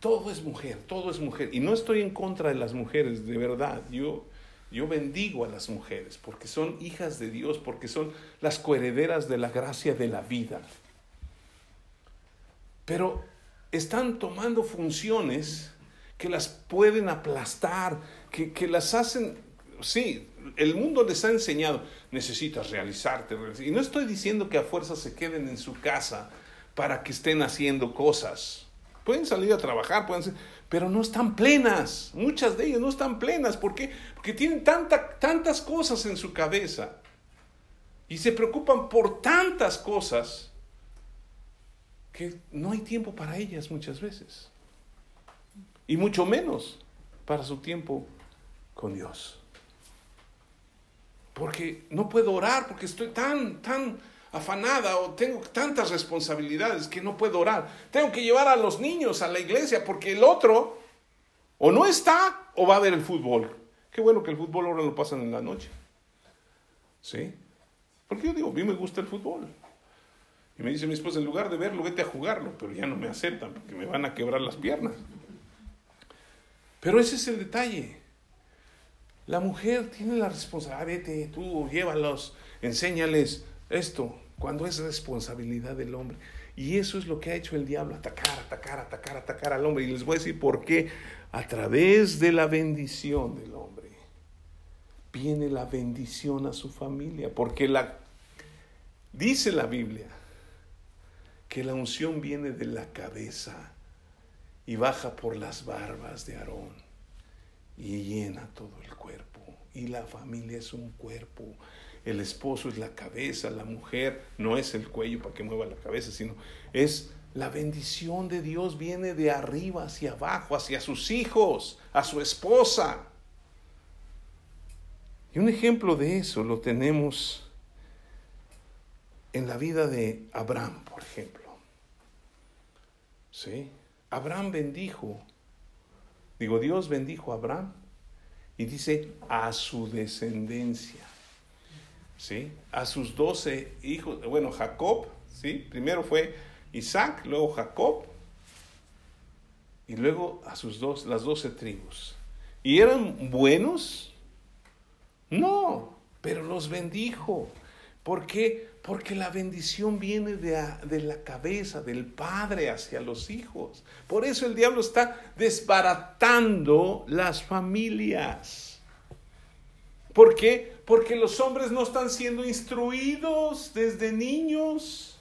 todo es mujer, todo es mujer. Y no estoy en contra de las mujeres, de verdad. Yo, yo bendigo a las mujeres porque son hijas de Dios, porque son las coherederas de la gracia de la vida. Pero están tomando funciones que las pueden aplastar, que, que las hacen, sí, el mundo les ha enseñado, necesitas realizarte. Y no estoy diciendo que a fuerza se queden en su casa para que estén haciendo cosas. Pueden salir a trabajar, pueden ser, pero no están plenas. Muchas de ellas no están plenas. ¿Por qué? Porque tienen tanta, tantas cosas en su cabeza y se preocupan por tantas cosas que no hay tiempo para ellas muchas veces. Y mucho menos para su tiempo con Dios. Porque no puedo orar porque estoy tan, tan afanada o tengo tantas responsabilidades que no puedo orar. Tengo que llevar a los niños a la iglesia porque el otro o no está o va a ver el fútbol. Qué bueno que el fútbol ahora lo pasan en la noche. ¿Sí? Porque yo digo, a mí me gusta el fútbol. Y me dice mi esposa, en lugar de verlo, vete a jugarlo, pero ya no me aceptan porque me van a quebrar las piernas. Pero ese es el detalle. La mujer tiene la responsabilidad, ah, vete, tú llévalos, enséñales esto, cuando es responsabilidad del hombre. Y eso es lo que ha hecho el diablo, atacar, atacar, atacar, atacar al hombre. Y les voy a decir por qué. A través de la bendición del hombre viene la bendición a su familia. Porque la, dice la Biblia que la unción viene de la cabeza y baja por las barbas de Aarón y llena todo el cuerpo. Y la familia es un cuerpo. El esposo es la cabeza, la mujer no es el cuello para que mueva la cabeza, sino es la bendición de Dios viene de arriba hacia abajo, hacia sus hijos, a su esposa. Y un ejemplo de eso lo tenemos en la vida de Abraham, por ejemplo. ¿Sí? Abraham bendijo, digo, Dios bendijo a Abraham y dice a su descendencia, ¿sí? A sus doce hijos, bueno, Jacob, ¿sí? Primero fue Isaac, luego Jacob y luego a sus dos, las doce tribus. ¿Y eran buenos? No, pero los bendijo. ¿Por qué? Porque la bendición viene de, la cabeza, del padre hacia los hijos. Por eso el diablo está desbaratando las familias. ¿Por qué? Porque los hombres no están siendo instruidos desde niños.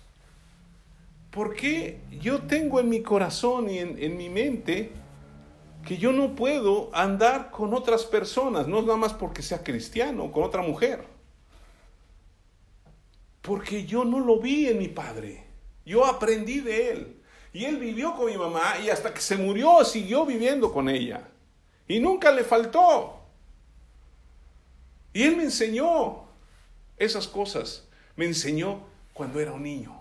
Porque yo tengo en mi corazón y en, en mi mente que yo no puedo andar con otras personas, no es nada más porque sea cristiano, con otra mujer. Porque yo no lo vi en mi padre. Yo aprendí de él. Y él vivió con mi mamá y hasta que se murió siguió viviendo con ella. Y nunca le faltó. Y él me enseñó esas cosas. Me enseñó cuando era un niño.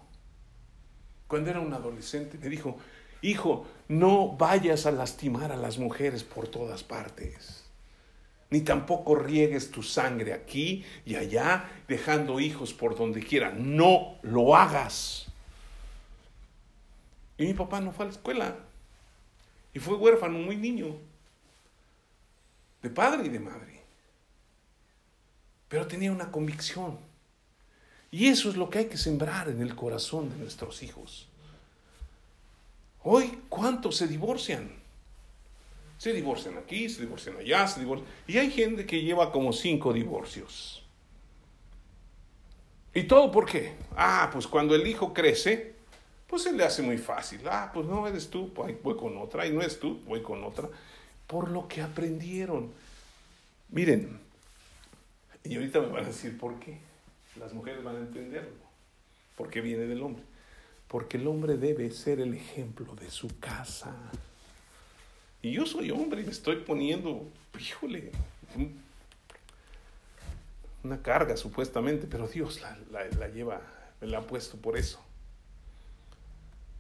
Cuando era un adolescente. Me dijo, hijo, no vayas a lastimar a las mujeres por todas partes ni tampoco riegues tu sangre aquí y allá, dejando hijos por donde quiera. No lo hagas. Y mi papá no fue a la escuela. Y fue huérfano muy niño. De padre y de madre. Pero tenía una convicción. Y eso es lo que hay que sembrar en el corazón de nuestros hijos. Hoy, ¿cuántos se divorcian? Se divorcian aquí, se divorcian allá, se divorcian. Y hay gente que lleva como cinco divorcios. ¿Y todo por qué? Ah, pues cuando el hijo crece, pues se le hace muy fácil. Ah, pues no eres tú, pues voy con otra. Y no es tú, voy con otra. Por lo que aprendieron. Miren, y ahorita me van a decir por qué. Las mujeres van a entenderlo. ¿Por qué viene del hombre? Porque el hombre debe ser el ejemplo de su casa. Y yo soy hombre y me estoy poniendo, híjole, una carga supuestamente, pero Dios la, lleva, me la ha puesto por eso.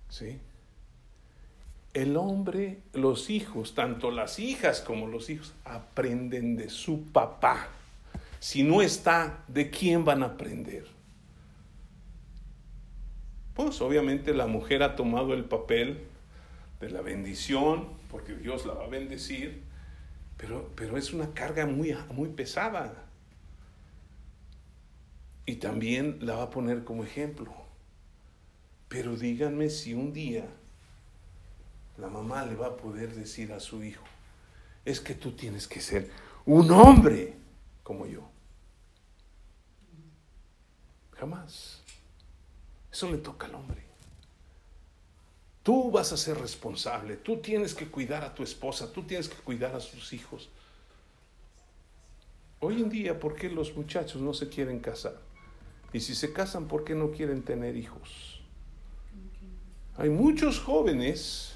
¿Sí? El hombre, los hijos, tanto las hijas como los hijos, aprenden de su papá. Si no está, ¿de quién van a aprender? Pues obviamente la mujer ha tomado el papel de la bendición, porque Dios la va a bendecir, pero, pero es una carga muy, muy pesada. Y también la va a poner como ejemplo. Pero díganme si un día la mamá le va a poder decir a su hijo, es que tú tienes que ser un hombre como yo. Jamás. Eso le toca al hombre. Tú vas a ser responsable, tú tienes que cuidar a tu esposa, tú tienes que cuidar a sus hijos. Hoy en día, ¿por qué los muchachos no se quieren casar? Y si se casan, ¿por qué no quieren tener hijos? Hay muchos jóvenes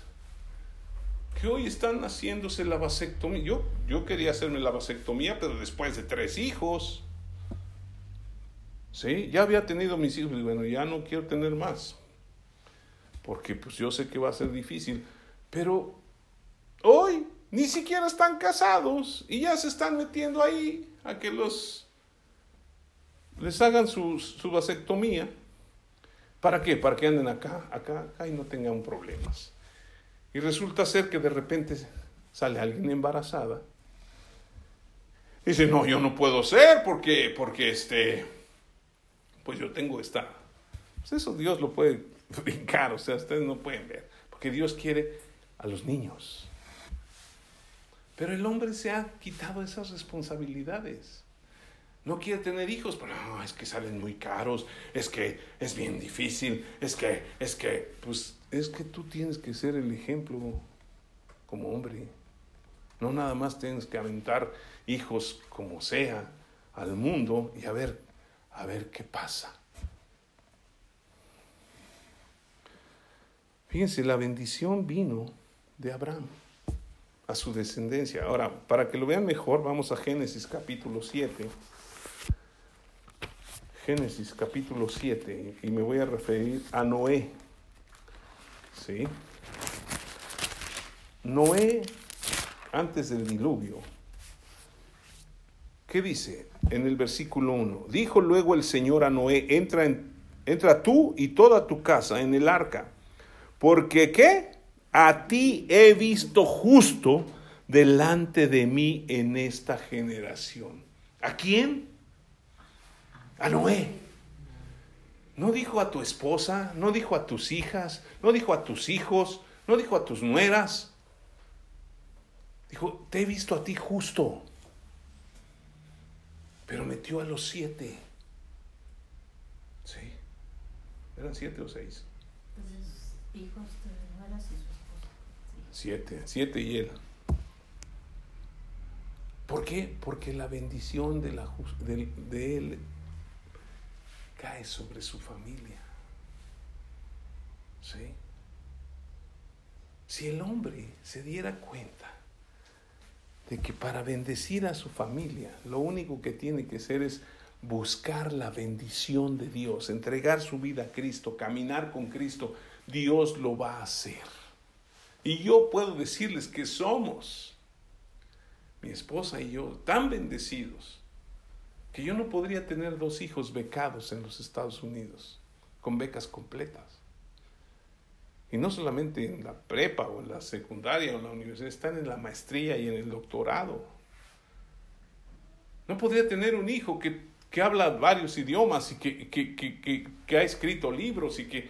que hoy están haciéndose la vasectomía. Yo, yo quería hacerme la vasectomía, pero después de tres hijos. ¿Sí? Ya había tenido mis hijos y bueno, ya no quiero tener más. Porque pues yo sé que va a ser difícil. Pero hoy ni siquiera están casados y ya se están metiendo ahí a que los les hagan su, su vasectomía. ¿Para qué? Para que anden acá, acá, acá y no tengan problemas. Y resulta ser que de repente sale alguien embarazada. Dice, no, yo no puedo ser porque, porque este, pues yo tengo esta. Pues eso Dios lo puede brincar, o sea, ustedes no pueden ver, porque Dios quiere a los niños. Pero el hombre se ha quitado esas responsabilidades. No quiere tener hijos, pero no, es que salen muy caros, es que es bien difícil, es que, es que, pues es que tú tienes que ser el ejemplo como hombre. No nada más tienes que aventar hijos como sea al mundo y a ver, a ver qué pasa. Fíjense, la bendición vino de Abraham a su descendencia. Ahora, para que lo vean mejor, vamos a Génesis capítulo 7. Génesis capítulo 7 y me voy a referir a Noé. ¿Sí? Noé antes del diluvio. ¿Qué dice en el versículo 1? Dijo luego el Señor a Noé, entra, en, entra tú y toda tu casa en el arca, porque ¿qué? A ti he visto justo delante de mí en esta generación. ¿A quién? A Noé. No dijo a tu esposa, no dijo a tus hijas, no dijo a tus hijos, no dijo a tus nueras. Dijo, te he visto a ti justo. Pero metió a los siete. Sí. ¿Eran siete o seis? Pues hijos, nueras y su esposa. Siete, siete y él. ¿Por qué? Porque la bendición de, la, de, de él cae sobre su familia. ¿Sí? Si el hombre se diera cuenta de que para bendecir a su familia, lo único que tiene que hacer es buscar la bendición de Dios, entregar su vida a Cristo, caminar con Cristo, Dios lo va a hacer. Y yo puedo decirles que somos, mi esposa y yo, tan bendecidos, que yo no podría tener dos hijos becados en los Estados Unidos, con becas completas. Y no solamente en la prepa o en la secundaria o en la universidad, están en la maestría y en el doctorado. No podría tener un hijo que, que habla varios idiomas y que, que, que, ha escrito libros y que,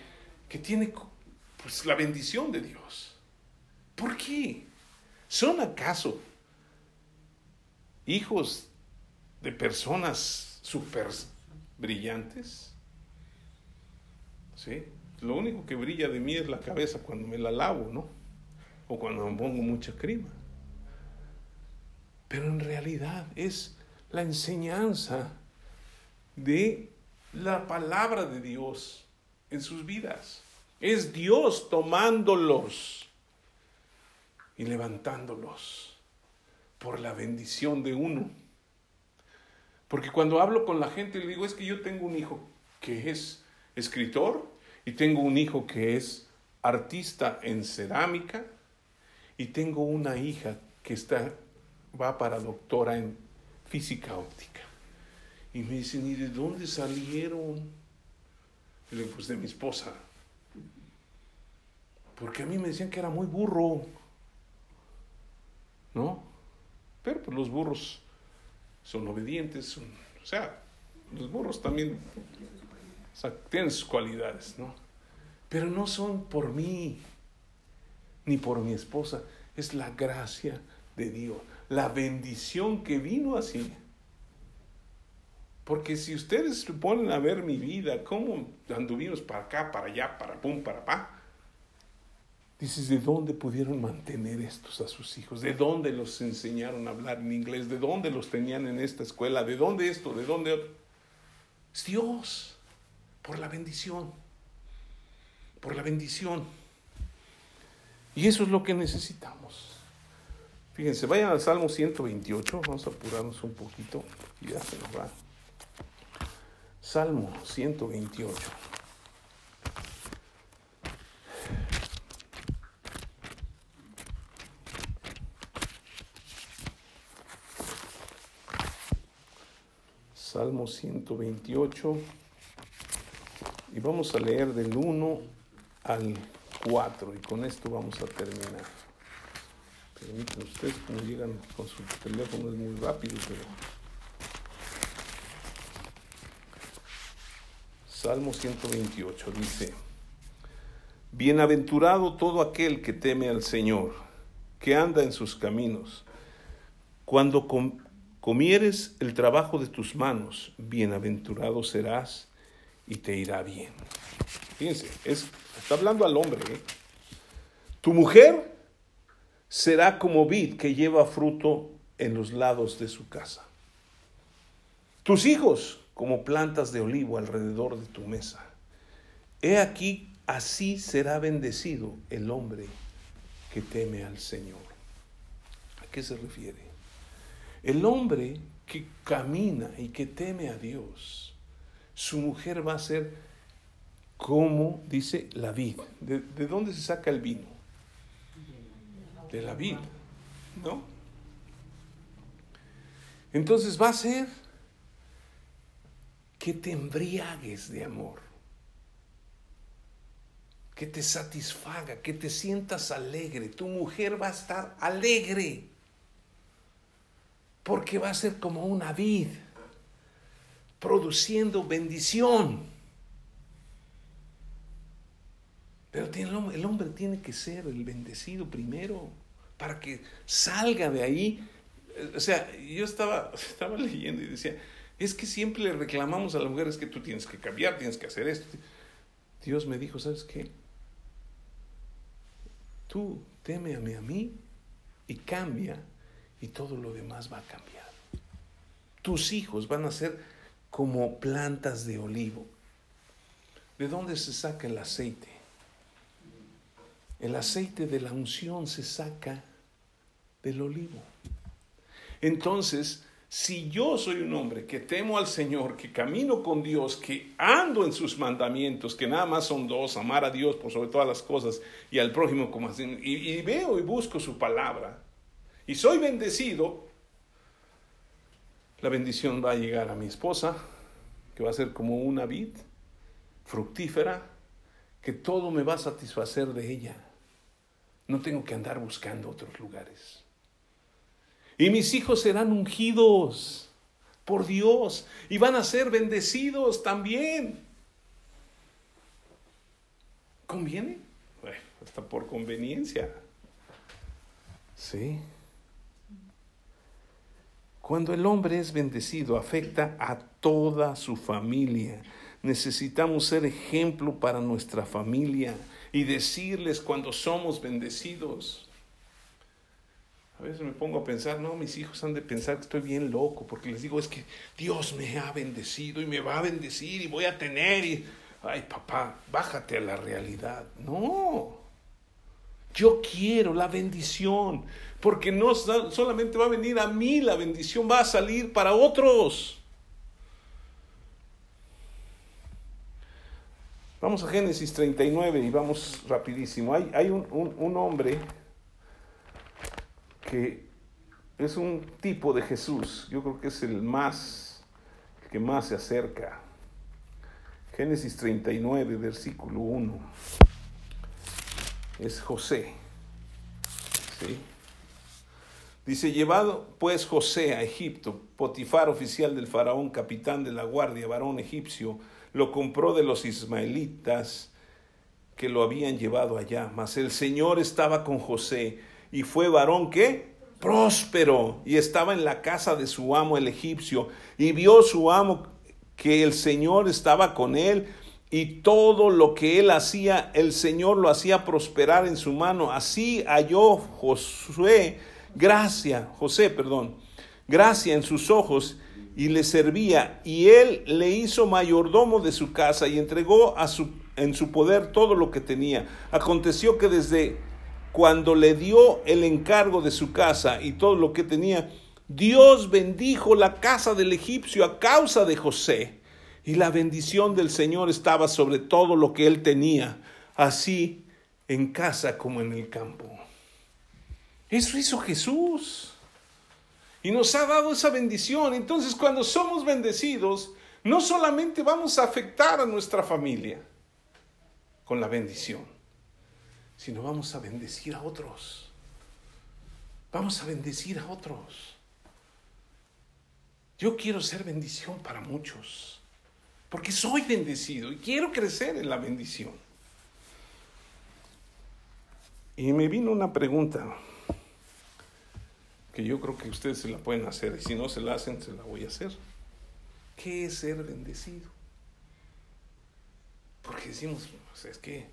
tiene pues, la bendición de Dios. ¿Por qué? ¿Son acaso hijos de personas súper brillantes? ¿Sí? Lo único que brilla de mí es la cabeza cuando me la lavo, ¿no? O cuando me pongo mucha crema. Pero en realidad es la enseñanza de la palabra de Dios en sus vidas. Es Dios tomándolos y levantándolos por la bendición de uno. Porque cuando hablo con la gente le digo, es que yo tengo un hijo que es escritor, y tengo un hijo que es artista en cerámica y tengo una hija que está, va para doctora en física óptica. Y me dicen, ¿y de dónde salieron? Y le digo, pues de mi esposa. Porque a mí me decían que era muy burro. ¿No? Pero pues los burros son obedientes, o sea, los burros también o sea, tienen sus cualidades, ¿no? Pero no son por mí, ni por mi esposa. Es la gracia de Dios, la bendición que vino así. Porque si ustedes se ponen a ver mi vida, cómo anduvimos para acá, para allá, para pum, para pa, dices, ¿de dónde pudieron mantener estos a sus hijos? ¿De dónde los enseñaron a hablar en inglés? ¿De dónde los tenían en esta escuela? ¿De dónde esto? ¿De dónde otro? Es Dios por la bendición. Por la bendición. Y eso es lo que necesitamos. Fíjense, vayan al Salmo 128, vamos a apurarnos un poquito, ya se nos va. Salmo 128. Salmo 128. Y vamos a leer del 1 al 4 y con esto vamos a terminar. Permítanme ustedes como llegan con su teléfono es muy rápido, pero... Salmo 128 dice, Bienaventurado todo aquel que teme al Señor, que anda en sus caminos. Cuando comieres el trabajo de tus manos, bienaventurado serás y te irá bien. Fíjense, es, está hablando al hombre. ¿eh? Tu mujer será como vid que lleva fruto en los lados de su casa. Tus hijos como plantas de olivo alrededor de tu mesa. He aquí, así será bendecido el hombre que teme al Señor. ¿A qué se refiere? El hombre que camina y que teme a Dios, su mujer va a ser como dice la vid. ¿De, dónde se saca el vino? De la vid, ¿no? Entonces va a ser que te embriagues de amor, que te satisfaga, que te sientas alegre. Tu mujer va a estar alegre, porque va a ser como una vid, produciendo bendición. Pero el hombre tiene que ser el bendecido primero para que salga de ahí. O sea, yo estaba, estaba leyendo y decía, es que siempre le reclamamos a las mujeres que tú tienes que cambiar, tienes que hacer esto. Dios me dijo, ¿sabes qué? Tú témeame a mí y cambia y todo lo demás va a cambiar. Tus hijos van a ser como plantas de olivo. ¿De dónde se saca el aceite? El aceite de la unción se saca del olivo. Entonces, si yo soy un hombre que temo al Señor, que camino con Dios, que ando en sus mandamientos, que nada más son dos, amar a Dios por sobre todas las cosas y al prójimo como así, y, y veo y busco su palabra, y soy bendecido, la bendición va a llegar a mi esposa, que va a ser como una vid fructífera, que todo me va a satisfacer de ella. No tengo que andar buscando otros lugares. Y mis hijos serán ungidos por Dios y van a ser bendecidos también. ¿Conviene? Bueno, hasta por conveniencia. Sí. Cuando el hombre es bendecido, afecta a toda su familia. Necesitamos ser ejemplo para nuestra familia y decirles cuando somos bendecidos. A veces me pongo a pensar, no, mis hijos han de pensar que estoy bien loco, porque les digo, es que Dios me ha bendecido y me va a bendecir y voy a tener y, ay papá, bájate a la realidad. No, yo quiero la bendición, porque no solamente va a venir a mí la bendición, va a salir para otros. Vamos a Génesis 39 y vamos rapidísimo. Hay, hay un, un, hombre que es un tipo de Jesús. Yo creo que es el más, el que más se acerca. Génesis 39, versículo 1. Es José. ¿Sí? Dice, llevado pues José a Egipto, Potifar, oficial del faraón, capitán de la guardia, varón egipcio, lo compró de los ismaelitas que lo habían llevado allá. Mas el Señor estaba con José y fue varón que próspero y estaba en la casa de su amo el egipcio y vio su amo que el Señor estaba con él y todo lo que él hacía, el Señor lo hacía prosperar en su mano. Así halló Josué gracia, José, perdón, gracia en sus ojos y le servía, y él le hizo mayordomo de su casa y entregó a su, en su poder todo lo que tenía. Aconteció que desde cuando le dio el encargo de su casa y todo lo que tenía, Dios bendijo la casa del egipcio a causa de José. Y la bendición del Señor estaba sobre todo lo que él tenía, así en casa como en el campo. Eso hizo Jesús. Y nos ha dado esa bendición. Entonces cuando somos bendecidos, no solamente vamos a afectar a nuestra familia con la bendición, sino vamos a bendecir a otros. Vamos a bendecir a otros. Yo quiero ser bendición para muchos porque soy bendecido y quiero crecer en la bendición. Y me vino una pregunta que yo creo que ustedes se la pueden hacer y si no se la hacen, se la voy a hacer. ¿Qué es ser bendecido? Porque decimos, pues, es que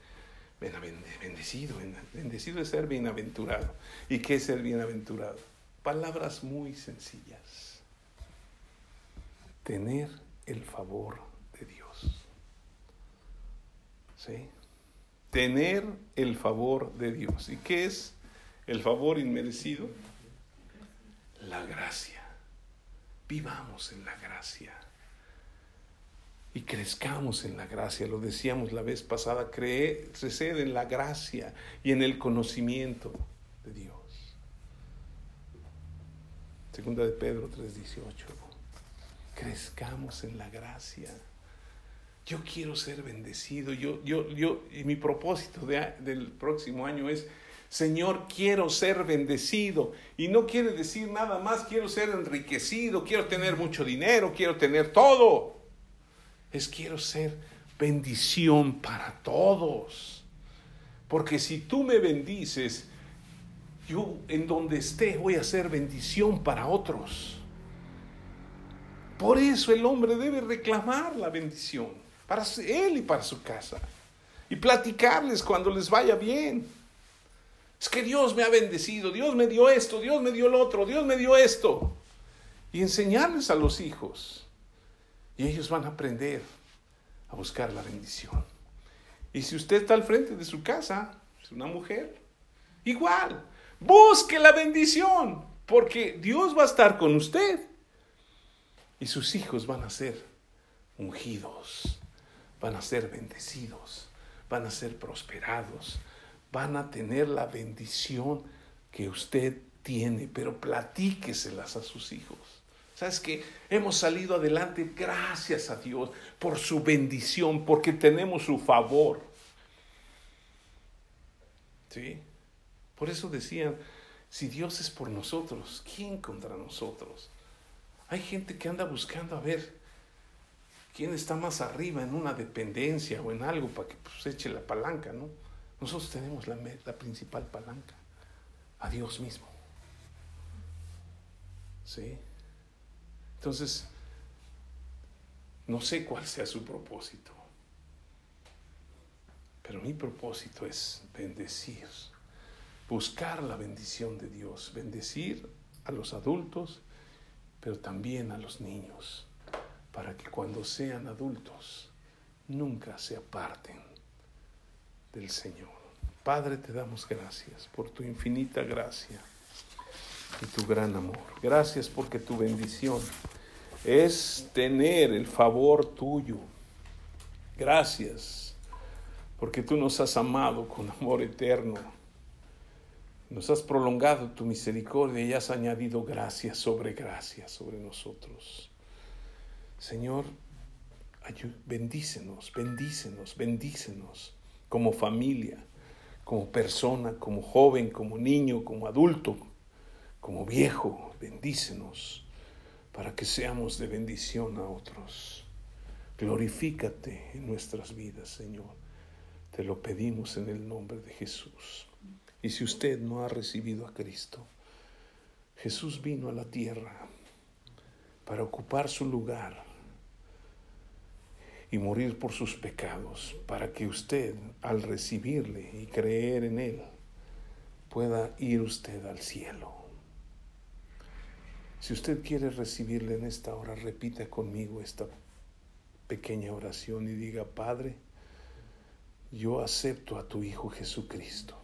bendecido, bendecido es ser bienaventurado. ¿Y qué es ser bienaventurado? Palabras muy sencillas. Tener el favor Tener el favor de Dios. ¿Y qué es el favor inmerecido? La gracia. Vivamos en la gracia. Y crezcamos en la gracia. Lo decíamos la vez pasada, crecer en la gracia y en el conocimiento de Dios. Segunda de Pedro 3:18. Crezcamos en la gracia yo quiero ser bendecido. Yo, yo, yo, y mi propósito del próximo año es, Señor, quiero ser bendecido. Y no quiere decir nada más, quiero ser enriquecido, quiero tener mucho dinero, quiero tener todo. Es quiero ser bendición para todos. Porque si tú me bendices, yo en donde esté voy a ser bendición para otros. Por eso el hombre debe reclamar la bendición para él y para su casa. Y platicarles cuando les vaya bien. Es que Dios me ha bendecido, Dios me dio esto, Dios me dio el otro, Dios me dio esto. Y enseñarles a los hijos. Y ellos van a aprender a buscar la bendición. Y si usted está al frente de su casa, es una mujer, igual, busque la bendición, porque Dios va a estar con usted. Y sus hijos van a ser ungidos van a ser bendecidos, van a ser prosperados, van a tener la bendición que usted tiene, pero platíqueselas a sus hijos. ¿Sabes que Hemos salido adelante gracias a Dios por su bendición, porque tenemos su favor. ¿Sí? Por eso decían, si Dios es por nosotros, ¿quién contra nosotros? Hay gente que anda buscando a ver quién está más arriba en una dependencia o en algo para que pues, eche la palanca, ¿no? Nosotros tenemos la, la principal palanca, a Dios mismo. ¿Sí? Entonces, no sé cuál sea su propósito, pero mi propósito es bendecir, buscar la bendición de Dios, bendecir a los adultos, pero también a los niños para que cuando sean adultos nunca se aparten del Señor. Padre, te damos gracias por tu infinita gracia y tu gran amor. Gracias porque tu bendición es tener el favor tuyo. Gracias porque tú nos has amado con amor eterno. Nos has prolongado tu misericordia y has añadido gracia sobre gracia sobre nosotros. Señor, bendícenos, bendícenos, bendícenos como familia, como persona, como joven, como niño, como adulto, como viejo, bendícenos para que seamos de bendición a otros. Glorifícate en nuestras vidas, Señor. Te lo pedimos en el nombre de Jesús. Y si usted no ha recibido a Cristo, Jesús vino a la tierra para ocupar su lugar y morir por sus pecados, para que usted, al recibirle y creer en Él, pueda ir usted al cielo. Si usted quiere recibirle en esta hora, repita conmigo esta pequeña oración y diga, Padre, yo acepto a tu Hijo Jesucristo.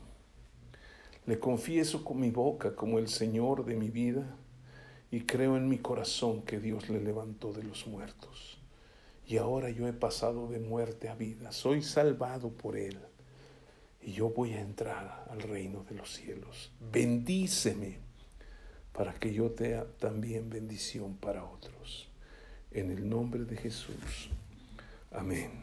Le confieso con mi boca como el Señor de mi vida y creo en mi corazón que Dios le levantó de los muertos. Y ahora yo he pasado de muerte a vida, soy salvado por Él y yo voy a entrar al reino de los cielos. Bendíceme para que yo sea también bendición para otros. En el nombre de Jesús. Amén.